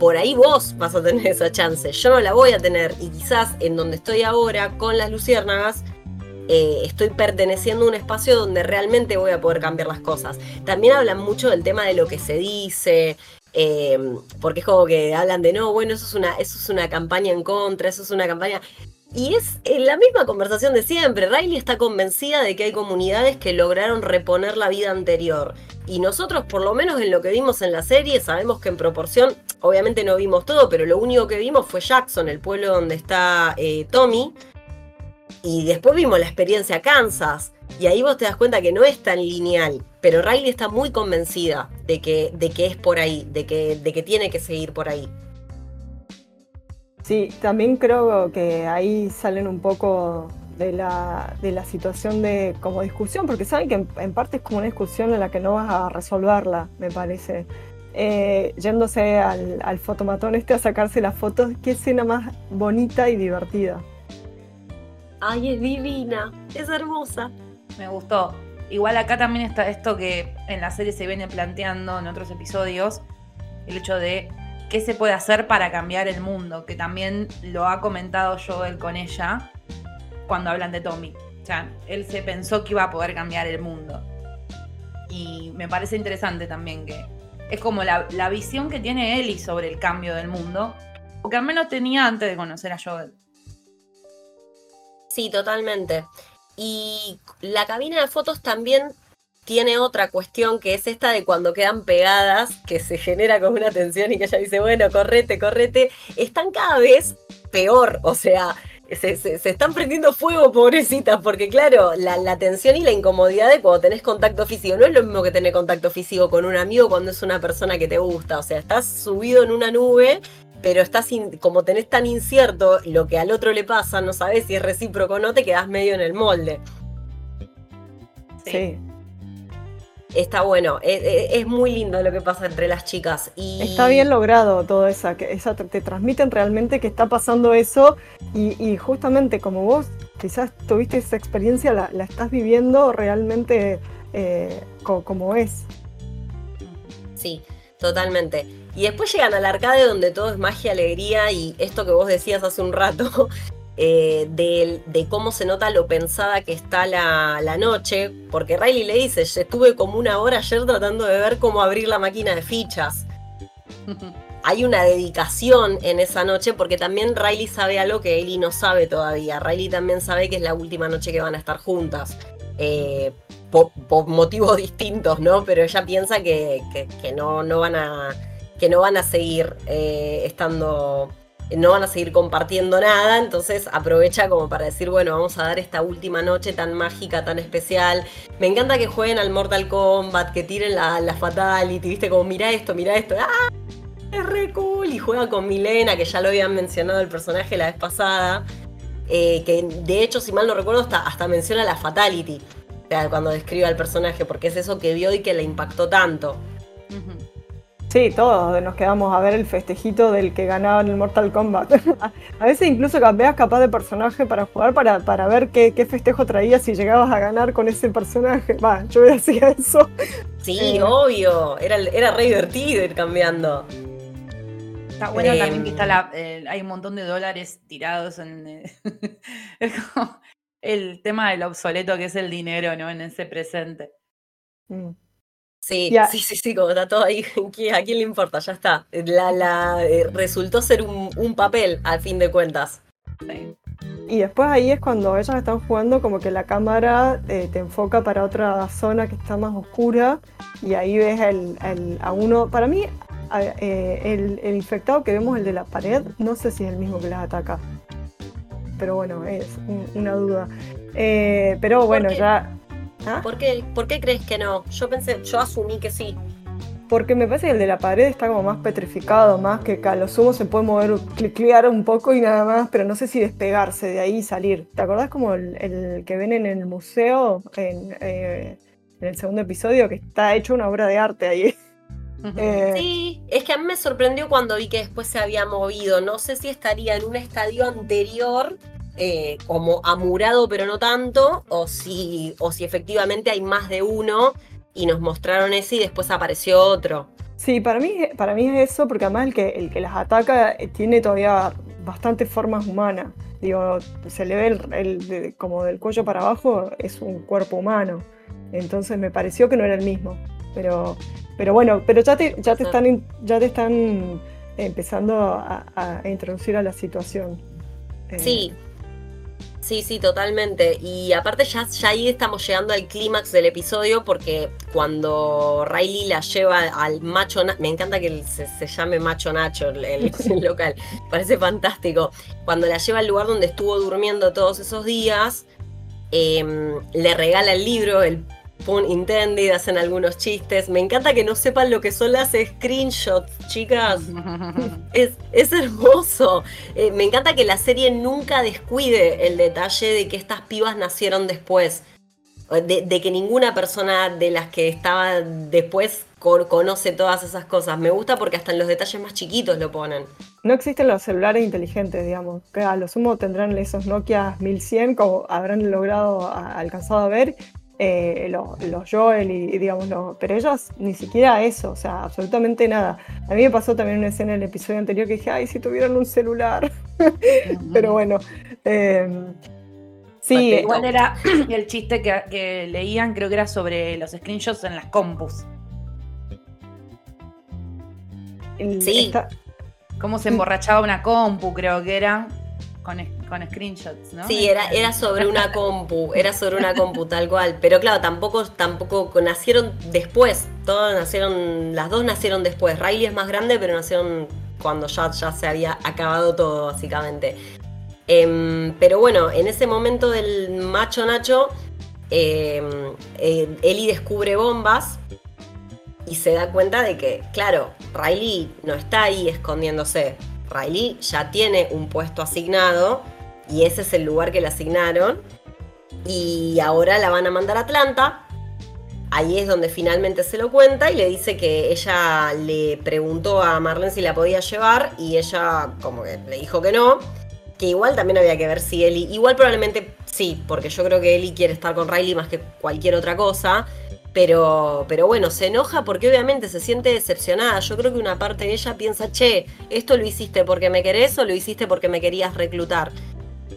por ahí vos vas a tener esa chance, yo no la voy a tener y quizás en donde estoy ahora con las luciérnagas eh, estoy perteneciendo a un espacio donde realmente voy a poder cambiar las cosas. También hablan mucho del tema de lo que se dice, em, porque es como que hablan de no, bueno, eso es, una, eso es una campaña en contra, eso es una campaña... Y es en la misma conversación de siempre. Riley está convencida de que hay comunidades que lograron reponer la vida anterior. Y nosotros, por lo menos en lo que vimos en la serie, sabemos que en proporción, obviamente no vimos todo, pero lo único que vimos fue Jackson, el pueblo donde está eh, Tommy. Y después vimos la experiencia Kansas. Y ahí vos te das cuenta que no es tan lineal. Pero Riley está muy convencida de que, de que es por ahí, de que, de que tiene que seguir por ahí. Sí, también creo que ahí salen un poco de la, de la situación de como discusión, porque saben que en, parte es como una discusión en la que no vas a resolverla, me parece. Eh, yéndose al, al, fotomatón este a sacarse las fotos, qué escena más bonita y divertida. Ay, es divina, es hermosa. Me gustó. Igual acá también está esto que en la serie se viene planteando en otros episodios, el hecho de qué se puede hacer para cambiar el mundo, que también lo ha comentado Joel con ella cuando hablan de Tommy. O sea, él se pensó que iba a poder cambiar el mundo. Y me parece interesante también que es como la, visión que tiene Ellie sobre el cambio del mundo, o que al menos tenía antes de conocer a Joel. Sí, totalmente. Y la cabina de fotos también tiene otra cuestión que es esta de cuando quedan pegadas, que se genera como una tensión y que ella dice, bueno, correte, correte, están cada vez peor, o sea, se, están prendiendo fuego, pobrecitas, porque claro, la, tensión y la incomodidad de cuando tenés contacto físico no es lo mismo que tener contacto físico con un amigo cuando es una persona que te gusta, o sea, estás subido en una nube pero estás como tenés tan incierto lo que al otro le pasa, no sabes si es recíproco o no, te quedás medio en el molde. sí está bueno. E, e, es, muy lindo lo que pasa entre las chicas. Y... Está bien logrado todo eso, que esa, te transmiten realmente que está pasando eso y, justamente como vos quizás tuviste esa experiencia, la, estás viviendo realmente eh, como es. Sí, totalmente. Y después llegan al arcade donde todo es magia, alegría y esto que vos decías hace un rato, eh, de, cómo se nota lo pensada que está la, noche, porque Riley le dice, estuve como una hora ayer tratando de ver cómo abrir la máquina de fichas. Hay una dedicación en esa noche porque también Riley sabe algo que Ellie no sabe todavía. Riley también sabe que es la última noche que van a estar juntas. Eh, por, motivos distintos, ¿no? Pero ella piensa que, no, no, van a, que no van a seguir eh, estando no van a seguir compartiendo nada, entonces aprovecha como para decir, bueno, vamos a dar esta última noche tan mágica, tan especial. Me encanta que jueguen al Mortal Kombat, que tiren la, la Fatality, viste, como mira esto, mira esto, ¡ah! Es re cool. Y juega con Milena, que ya lo habían mencionado el personaje la vez pasada. Eh, que de hecho, si mal no recuerdo, hasta, menciona la Fatality. cuando describe al personaje, porque es eso que vio y que le impactó tanto. Sí, todos nos quedamos a ver el festejito del que ganaba en el Mortal Kombat. a veces incluso cambias capaz de personaje para jugar para, para ver qué, festejo traías si llegabas a ganar con ese personaje. Va, yo hacía eso. Sí, eh, obvio. Era, era re divertido ir cambiando. Está bueno también que está la, eh, hay un montón de dólares tirados en. Eh, es como el tema del obsoleto que es el dinero, ¿no? En ese presente. Mm. Sí, sí, sí, sí, como está todo ahí, ¿a quién le importa? Ya está. La, la, eh, resultó ser un, papel, al fin de cuentas. Y después ahí es cuando ellas están jugando, como que la cámara eh, te enfoca para otra zona que está más oscura, y ahí ves el, a uno. Para mí, eh, el, infectado que vemos, el de la pared, no sé si es el mismo que las ataca. Pero bueno, es una duda. pero bueno, ya ¿Ah? ¿Por, qué, ¿Por qué crees que no? Yo pensé, yo asumí que sí. Porque me parece que el de la pared está como más petrificado, más que a lo sumo se puede mover, cliclear un poco y nada más, pero no sé si despegarse de ahí y salir. ¿Te acordás como el, que ven en el museo, eh, en, el segundo episodio, que está hecho una obra de arte ahí? Eh, sí, es que a mí me sorprendió cuando vi que después se había movido. No sé si estaría en un estadio anterior eh, como amurado pero no tanto, o si, o si efectivamente hay más de uno y nos mostraron ese y después apareció otro. Sí, para mí, para mí es eso, porque además el que, el que las ataca eh, tiene todavía bastantes formas humanas. Digo, se le ve el, como del cuello para abajo, es un cuerpo humano. Entonces me pareció que no era el mismo. Pero, pero bueno, pero ya te, ya te están, ya te están empezando a, introducir a la situación. Sí, Sí, sí, totalmente. Y aparte ya, ya ahí estamos llegando al clímax del episodio porque cuando Riley la lleva al macho, me encanta que se, llame macho Nacho el, local, parece fantástico. Cuando la lleva al lugar donde estuvo durmiendo todos esos días, em, le regala el libro, el pun intended, hacen algunos chistes. Me encanta que no sepan lo que son las screenshots, chicas. es, es, hermoso. Eh, me encanta que la serie nunca descuide el detalle de que estas pibas nacieron después. De, que ninguna persona de las que estaba después conoce todas esas cosas. Me gusta porque hasta en los detalles más chiquitos lo ponen. No existen los celulares inteligentes, digamos, que a lo sumo tendrán esos Nokia 1100 como habrán logrado alcanzado a ver eh, los, Joel y, digamos, pero ellos ni siquiera eso, o sea, absolutamente nada. A mí me pasó también una escena en el episodio anterior que dije, ay, si tuvieran un celular. pero bueno. Em, sí. igual era el chiste que, leían, creo que era sobre los screenshots en las compus. Sí. Cómo se emborrachaba una compu, creo que era con, screenshots, ¿no? Sí, era, era sobre una compu, era sobre una compu tal cual. Pero claro, tampoco, tampoco nacieron después. Todos nacieron, las dos nacieron después. Riley es más grande, pero nacieron cuando ya, ya se había acabado todo, básicamente. Em, pero bueno, en ese momento del macho Nacho, eh, Ellie descubre bombas y se da cuenta de que, claro, Riley no está ahí escondiéndose. Riley ya tiene un puesto asignado y ese es el lugar que le asignaron. Y ahora la van a mandar a Atlanta. Ahí es donde finalmente se lo cuenta y le dice que ella le preguntó a Marlene si la podía llevar y ella como que le dijo que no. Que igual también había que ver si Ellie, igual probablemente sí, porque yo creo que Ellie quiere estar con Riley más que cualquier otra cosa. Pero, pero bueno, se enoja porque obviamente se siente decepcionada. Yo creo que una parte de ella piensa, che, esto lo hiciste porque me querés o lo hiciste porque me querías reclutar.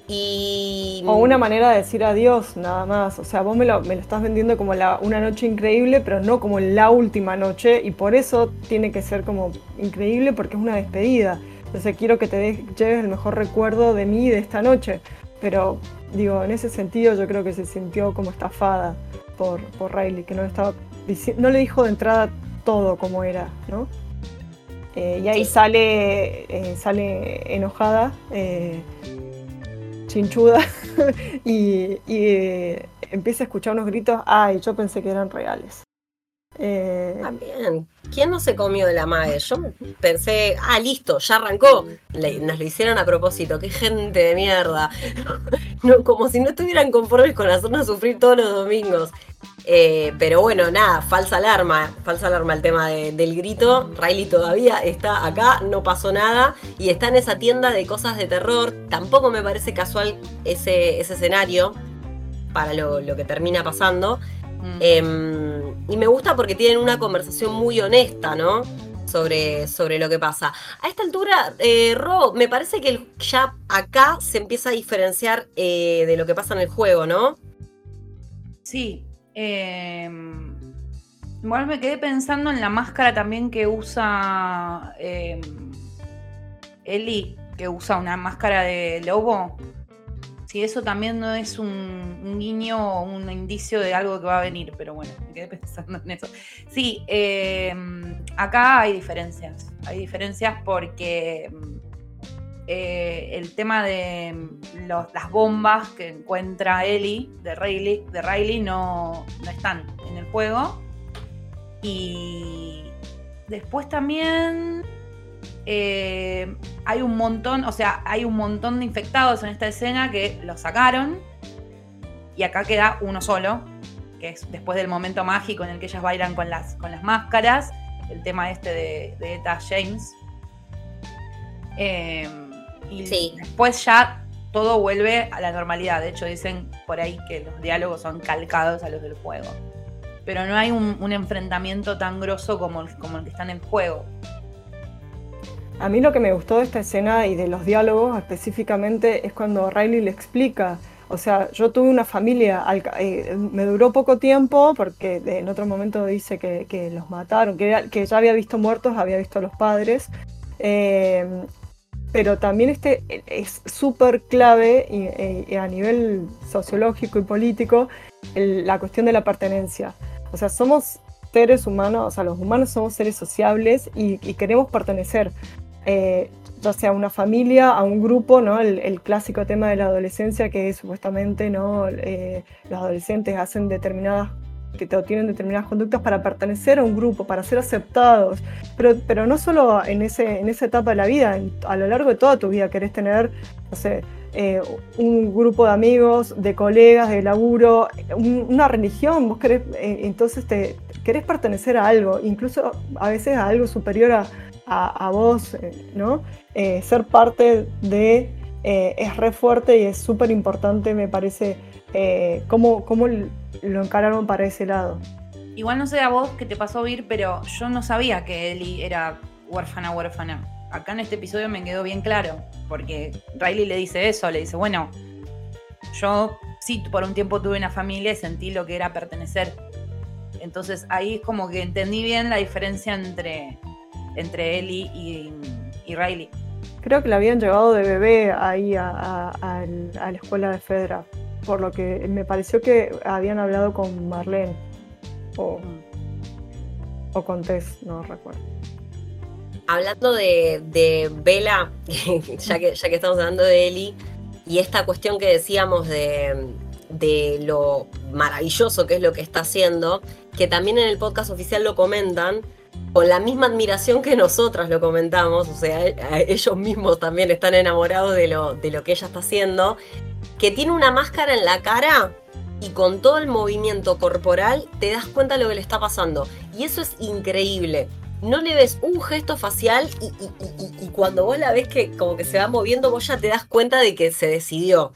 Y... O una manera de decir adiós, nada más. O sea, vos me lo, me lo estás vendiendo como la, una noche increíble, pero no como la última noche. Y por eso tiene que ser como increíble porque es una despedida. Entonces quiero que te lleves el mejor recuerdo de mí de esta noche. Pero digo, en ese sentido yo creo que se sintió como estafada por, por Riley, que no, estaba no le dijo de entrada todo como era, ¿no? Eh, y ahí sale, eh, sale enojada, eh, chinchuda, y, y empieza a escuchar unos gritos, ay, yo pensé que eran reales. También, ¿quién no se comió de la madre? Yo pensé, ah, listo, ya arrancó. nos lo hicieron a propósito, qué gente de mierda. No, como si no estuvieran conformes con hacernos sufrir todos los domingos. Eh, pero bueno, nada, falsa alarma, falsa alarma el tema del grito. Riley todavía está acá, no pasó nada y está en esa tienda de cosas de terror. Tampoco me parece casual ese, ese escenario para lo, que termina pasando. Mm. Em, y me gusta porque tienen una conversación muy honesta, ¿no? Sobre, sobre lo que pasa. A esta altura, eh, Ro, me parece que ya acá se empieza a diferenciar eh, de lo que pasa en el juego, ¿no? Sí, eh, me quedé pensando en la máscara también que usa eh, Eli, que usa una máscara de lobo. Si eso también no es un, guiño o un indicio de algo que va a venir, pero bueno, me quedé pensando en eso. Sí, em, acá hay diferencias. Hay diferencias porque eh, el tema de mm, las bombas que encuentra Ellie de Riley, de Riley no, están en el juego. Y después también eh, hay un montón, o sea, hay un montón de infectados en esta escena que lo sacaron. Y acá queda uno solo, que es después del momento mágico en el que ellas bailan con las, con las máscaras. El tema este de, de Eta James. Eh, y después ya todo vuelve a la normalidad. De hecho, dicen por ahí que los diálogos son calcados a los del juego. Pero no hay un, enfrentamiento tan grosso como, como el que está en el juego. A mí lo que me gustó de esta escena y de los diálogos específicamente es cuando Riley le explica, o sea, yo tuve una familia, eh, me duró poco tiempo porque en otro momento dice que, los mataron, que, que, ya había visto muertos, había visto a los padres, eh, pero también este es súper clave y, a nivel sociológico y político la cuestión de la pertenencia. O sea, somos seres humanos, o sea, los humanos somos seres sociables y, queremos pertenecer. Eh, ya sea a una familia, a un grupo, ¿no? El, clásico tema de la adolescencia que supuestamente ¿no? Eh, los adolescentes hacen determinadas que tienen determinadas conductas para pertenecer a un grupo, para ser aceptados, pero, pero no solo en, ese, en esa etapa de la vida, a lo largo de toda tu vida querés tener, no sé, eh, un grupo de amigos, de colegas, de laburo, una religión, vos querés, eh, entonces te querés pertenecer a algo, incluso a veces a algo superior a, a, vos, eh, ¿no? ser parte de es re fuerte y es súper importante, me parece, cómo, cómo lo encararon para ese lado. Igual no sé a vos qué te pasó a oír, pero yo no sabía que Ellie era huérfana, huérfana. Acá en este episodio me quedó bien claro, porque Riley le dice eso, le dice, bueno, yo sí por un tiempo tuve una familia y sentí lo que era pertenecer. Entonces ahí es como que entendí bien la diferencia entre, entre Ellie y, Riley. Creo que la habían llevado de bebé ahí a, a la escuela de Fedra por lo que me pareció que habían hablado con Marlene o, con Tess, no recuerdo. Hablando de, de Bella, ya que, ya que estamos hablando de Ellie, y esta cuestión que decíamos de, de lo maravilloso que es lo que está haciendo, que también en el podcast oficial lo comentan, con la misma admiración que nosotras lo comentamos, o sea, ellos mismos también están enamorados de lo, de lo que ella está haciendo, que tiene una máscara en la cara y con todo el movimiento corporal te das cuenta de lo que le está pasando. Y eso es increíble. No le ves un gesto facial y, cuando vos la ves que como que se va moviendo, vos ya te das cuenta de que se decidió.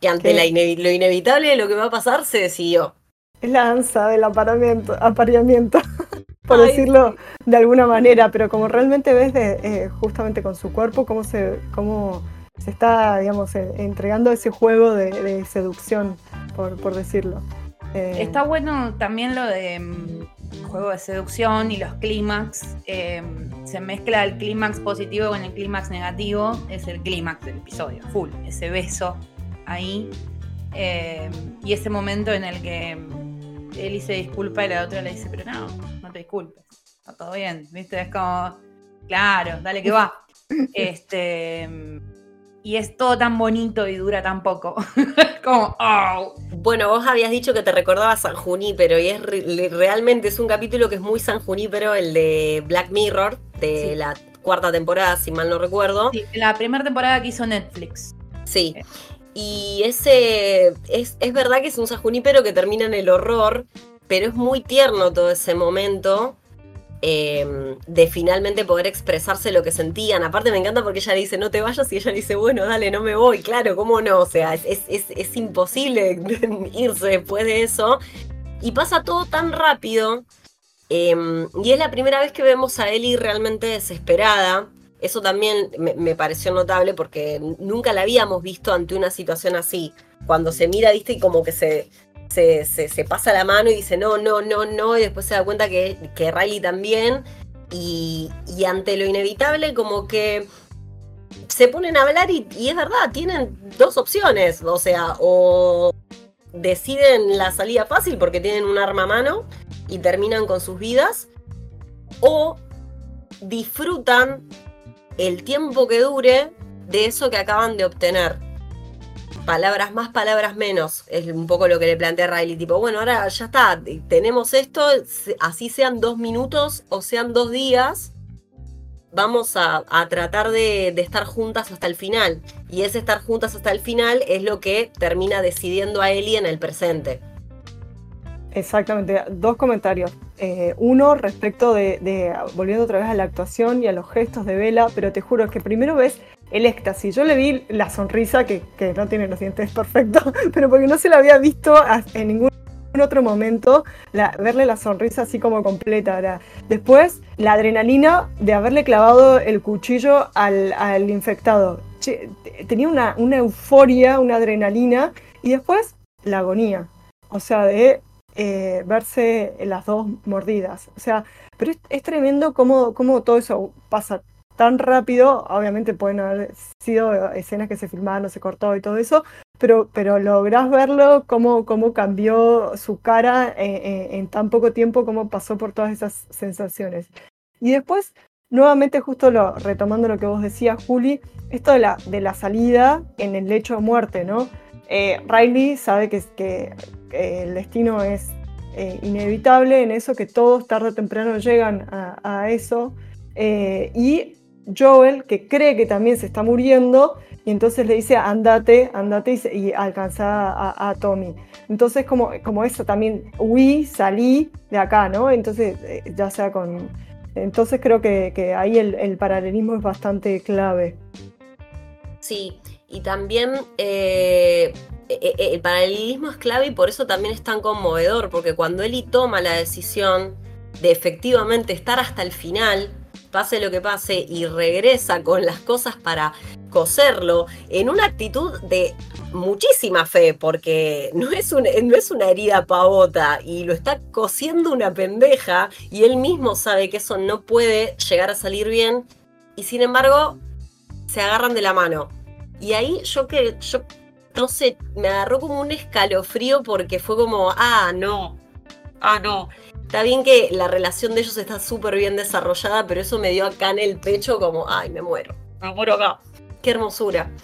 Que ante lo inevitable de lo que va a pasar, se decidió. Es la danza del apareamiento, apareamiento por decirlo de alguna manera, pero como realmente ves de, eh, justamente con su cuerpo cómo se, cómo se está, digamos, eh, entregando ese juego de, seducción, por, decirlo. Eh, está bueno también lo de mm, juego de seducción y los clímax. Em, se mezcla el clímax positivo con el clímax negativo. Es el clímax del episodio, full. Ese beso ahí. Em, y ese momento en el que Eli se disculpa y la otra le dice, pero no, no te disculpes. Está todo bien. ¿Viste? Es como, claro, dale que va. este y es todo tan bonito y dura tan poco. Como, oh. Bueno, vos habías dicho que te recordaba San Junípero y es realmente es un capítulo que es muy San Junípero, el de Black Mirror, de la cuarta temporada, si mal no recuerdo. Sí, la primera temporada que hizo Netflix. Sí. Y ese es, es verdad que es un San Junípero que termina en el horror, pero es muy tierno todo ese momento. Em, de finalmente poder expresarse lo que sentían. Aparte me encanta porque ella dice, no te vayas y ella dice, bueno, dale, no me voy. Claro, ¿cómo no? O sea, es, imposible irse después de eso. Y pasa todo tan rápido. Em, y es la primera vez que vemos a Ellie realmente desesperada. Eso también me, me, pareció notable porque nunca la habíamos visto ante una situación así. Cuando se mira, viste, y como que se, se, pasa la mano y dice no, no, no, no, y después se da cuenta que, que Riley también. Y, ante lo inevitable, como que se ponen a hablar y, es verdad, tienen dos opciones. O sea, o deciden la salida fácil porque tienen un arma a mano y terminan con sus vidas, o disfrutan el tiempo que dure de eso que acaban de obtener palabras más, palabras menos. Es un poco lo que le plantea Riley. Tipo, bueno, ahora ya está, tenemos esto, así sean dos minutos o sean dos días, vamos a, tratar de, estar juntas hasta el final. Y ese estar juntas hasta el final es lo que termina decidiendo a Ellie en el presente. Exactamente, dos comentarios. Eh, uno respecto de, volviendo otra vez a la actuación y a los gestos de Vela, pero te juro que primero ves el éxtasis. Yo le vi la sonrisa, que, no tiene los dientes perfectos, pero porque no se la había visto en ningún otro momento, verle la sonrisa así como completa. Después, la adrenalina de haberle clavado el cuchillo al, infectado. tenía una, una euforia, una adrenalina, y después la agonía. O sea, de eh, verse las dos mordidas. O sea, pero es, tremendo cómo, cómo, todo eso pasa tan rápido, obviamente pueden haber sido escenas que se filmaron, se cortó y todo eso, pero, pero lográs verlo, cómo, cómo cambió su cara en, tan poco tiempo, cómo pasó por todas esas sensaciones. Y después, nuevamente, justo retomando lo que vos decías, Juli, esto de la, de la salida en el lecho de muerte, ¿no? Eh, Riley sabe que, que, el destino es eh, inevitable en eso, que todos tarde o temprano llegan a, eso. Eh, y Joel, que cree que también se está muriendo, y entonces le dice, andate, andate y, alcanza a, Tommy. Entonces, como, como eso también, huí, salí de acá, ¿no? Entonces, ya sea con... Entonces creo que, ahí el, paralelismo es bastante clave. Sí, y también eh, e, e, el paralelismo es clave y por eso también es tan conmovedor, porque cuando Eli toma la decisión de efectivamente estar hasta el final, pase lo que pase, y regresa con las cosas para coserlo, en una actitud de muchísima fe, porque no es, no es una herida pavota y lo está cosiendo una pendeja y él mismo sabe que eso no puede llegar a salir bien y sin embargo se agarran de la mano. Y ahí yo que yo no sé, me agarró como un escalofrío porque fue como, ah, no, ah, no. Está bien que la relación de ellos está súper bien desarrollada, pero eso me dio acá en el pecho como, ay, me muero, me muero acá. Qué hermosura.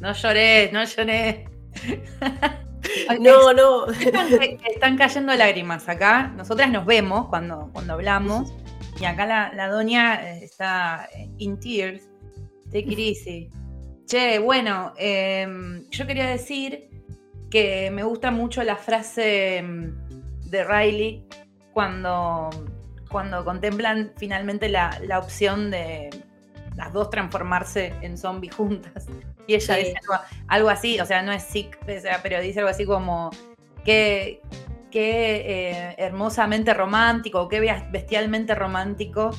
No lloré, no lloré. no, no. Están, cayendo lágrimas acá. Nosotras nos vemos cuando, cuando hablamos. Y acá la, la doña eh, está in tears. It easy. Che, bueno, em, yo quería decir que me gusta mucho la frase em, de Riley cuando, cuando contemplan finalmente la, opción de las dos transformarse en zombies juntas. Y ella dice algo, así, o sea, no es sick, pero dice algo así como que qué eh, hermosamente romántico, qué bestialmente romántico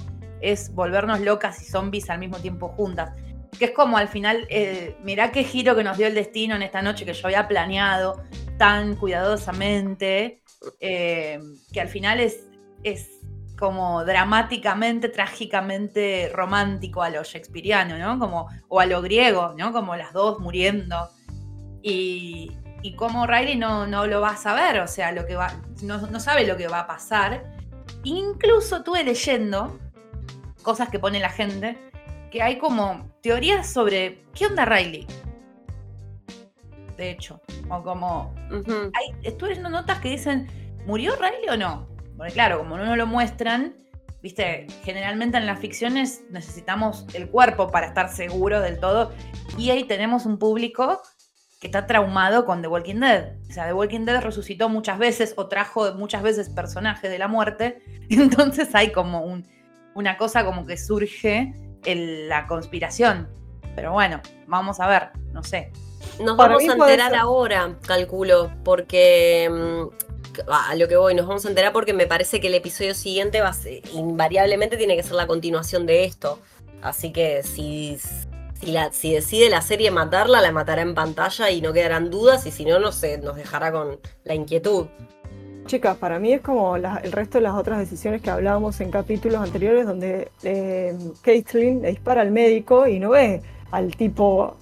es volvernos locas y zombies al mismo tiempo juntas que es como al final, eh, mirá qué giro que nos dio el destino en esta noche que yo había planeado tan cuidadosamente, eh, que al final es, es como dramáticamente, trágicamente romántico a lo shakespeariano, ¿no? Como, o a lo griego, ¿no? Como las dos muriendo. Y, y como Riley no, no lo va a saber, o sea, lo que va, no, no sabe lo que va a pasar. Incluso estuve leyendo cosas que pone la gente que hay como teorías sobre qué onda Riley. De hecho, o como. estuve leyendo notas que dicen, ¿murió Riley o no? Porque claro, como no lo muestran, viste, generalmente en las ficciones necesitamos el cuerpo para estar seguro del todo. Y ahí tenemos un público que está traumado con The Walking Dead. O sea, The Walking Dead resucitó muchas veces o trajo muchas veces personajes de la muerte. Entonces hay como un, una cosa como que surge la conspiración. Pero bueno, vamos a ver, no sé. Nos vamos a enterar ahora, calculo, porque mm, a lo que voy, nos vamos a enterar porque me parece que el episodio siguiente va a invariablemente tiene que ser la continuación de esto. Así que si, si, la, si decide la serie matarla, la matará en pantalla y no quedarán dudas, y si no, no sé, nos dejará con la inquietud. Chicas, para mí es como el resto de las otras decisiones que hablábamos en capítulos anteriores, donde eh, Caitlyn le dispara al médico y no ve al tipo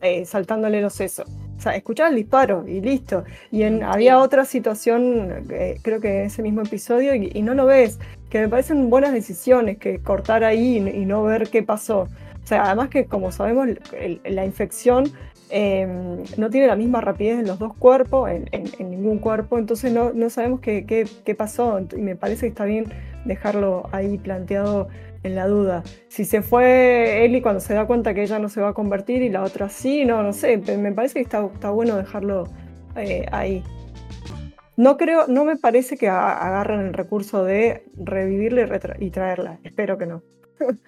eh, saltándole los sesos. O sea, escuchar el disparo y listo. Y en, había otra situación, eh, creo que en ese mismo episodio, y, no lo ves, que me parecen buenas decisiones, que cortar ahí y, no ver qué pasó. O sea, además que como sabemos, la infección Em, no tiene la misma rapidez en los dos cuerpos, en, ningún cuerpo, entonces no, no sabemos qué, qué, pasó y me parece que está bien dejarlo ahí planteado en la duda. Si se fue Eli cuando se da cuenta que ella no se va a convertir y la otra sí, no, no sé, me parece que está, está bueno dejarlo eh, ahí. No creo, no me parece que agarren el recurso de revivirla y, traerla. Espero que no.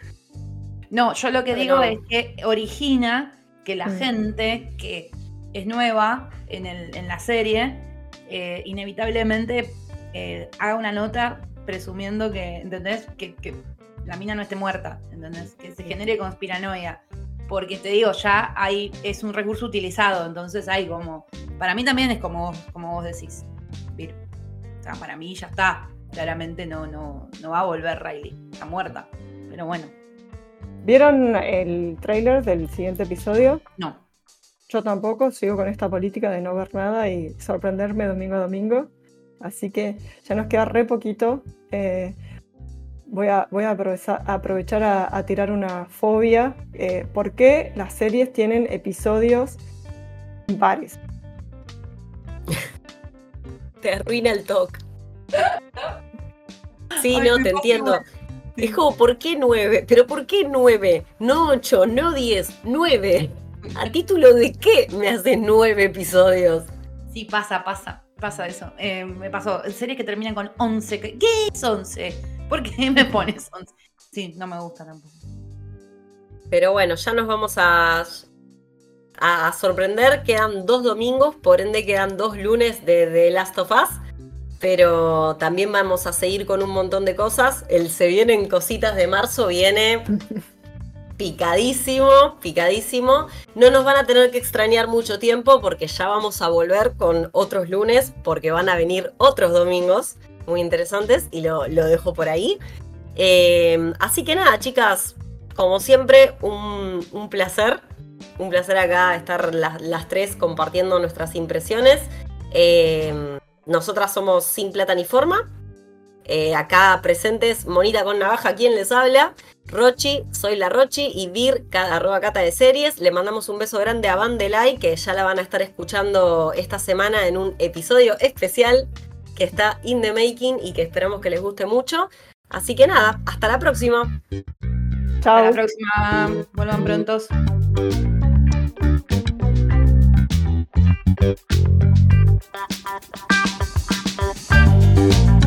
No, yo lo que digo es que origina que la mm. gente que es nueva en, la serie, eh, inevitablemente eh, haga una nota presumiendo que, ¿entendés? Que, la mina no esté muerta, ¿entendés? Que se genere conspiranoia. Porque te digo, ya hay, es un recurso utilizado, entonces hay como, para mí también es como, como vos decís, O sea, para mí ya está. claramente no, no, no va a volver Riley, está muerta. Pero bueno, ¿Vieron el tráiler del siguiente episodio? no. Yo tampoco, sigo con esta política de no ver nada y sorprenderme domingo a domingo. Así que ya nos queda re poquito. Eh, voy a, voy a aprovechar, aprovechar a, a tirar una fobia. Eh, ¿Por qué las series tienen episodios impares? Te arruina el talk. Sí, Ay, no, te entiendo. Como, ¿por qué nueve? ¿Pero por qué nueve? No ocho, no diez, nueve. ¿A título de qué me haces nueve episodios? Sí, pasa, pasa, pasa eso. Eh, me pasó, series que terminan con 11. ¿Qué es 11? ¿Por qué me pones 11? Sí, no me gusta tampoco. Pero bueno, ya nos vamos a, a sorprender. Quedan dos domingos, por ende quedan dos lunes de, de Last of Us. Pero también vamos a seguir con un montón de cosas. El Se Vienen Cositas de marzo viene picadísimo, picadísimo. No nos van a tener que extrañar mucho tiempo porque ya vamos a volver con otros lunes porque van a venir otros domingos muy interesantes y lo, lo dejo por ahí. Eh, así que nada, chicas, como siempre, un, un placer. Un placer acá estar las, las tres compartiendo nuestras impresiones. Eh, nosotras somos Sin Plata ni Forma. Eh, acá presentes, Monita con Navaja, quien les habla. Rochi, soy la Rochi. Y Vir, arroba cata de series. Le mandamos un beso grande a Vandelay, que ya la van a estar escuchando esta semana en un episodio especial que está in the making y que esperamos que les guste mucho. Así que nada, hasta la próxima. Hasta Chao. la próxima. Vuelvan prontos. you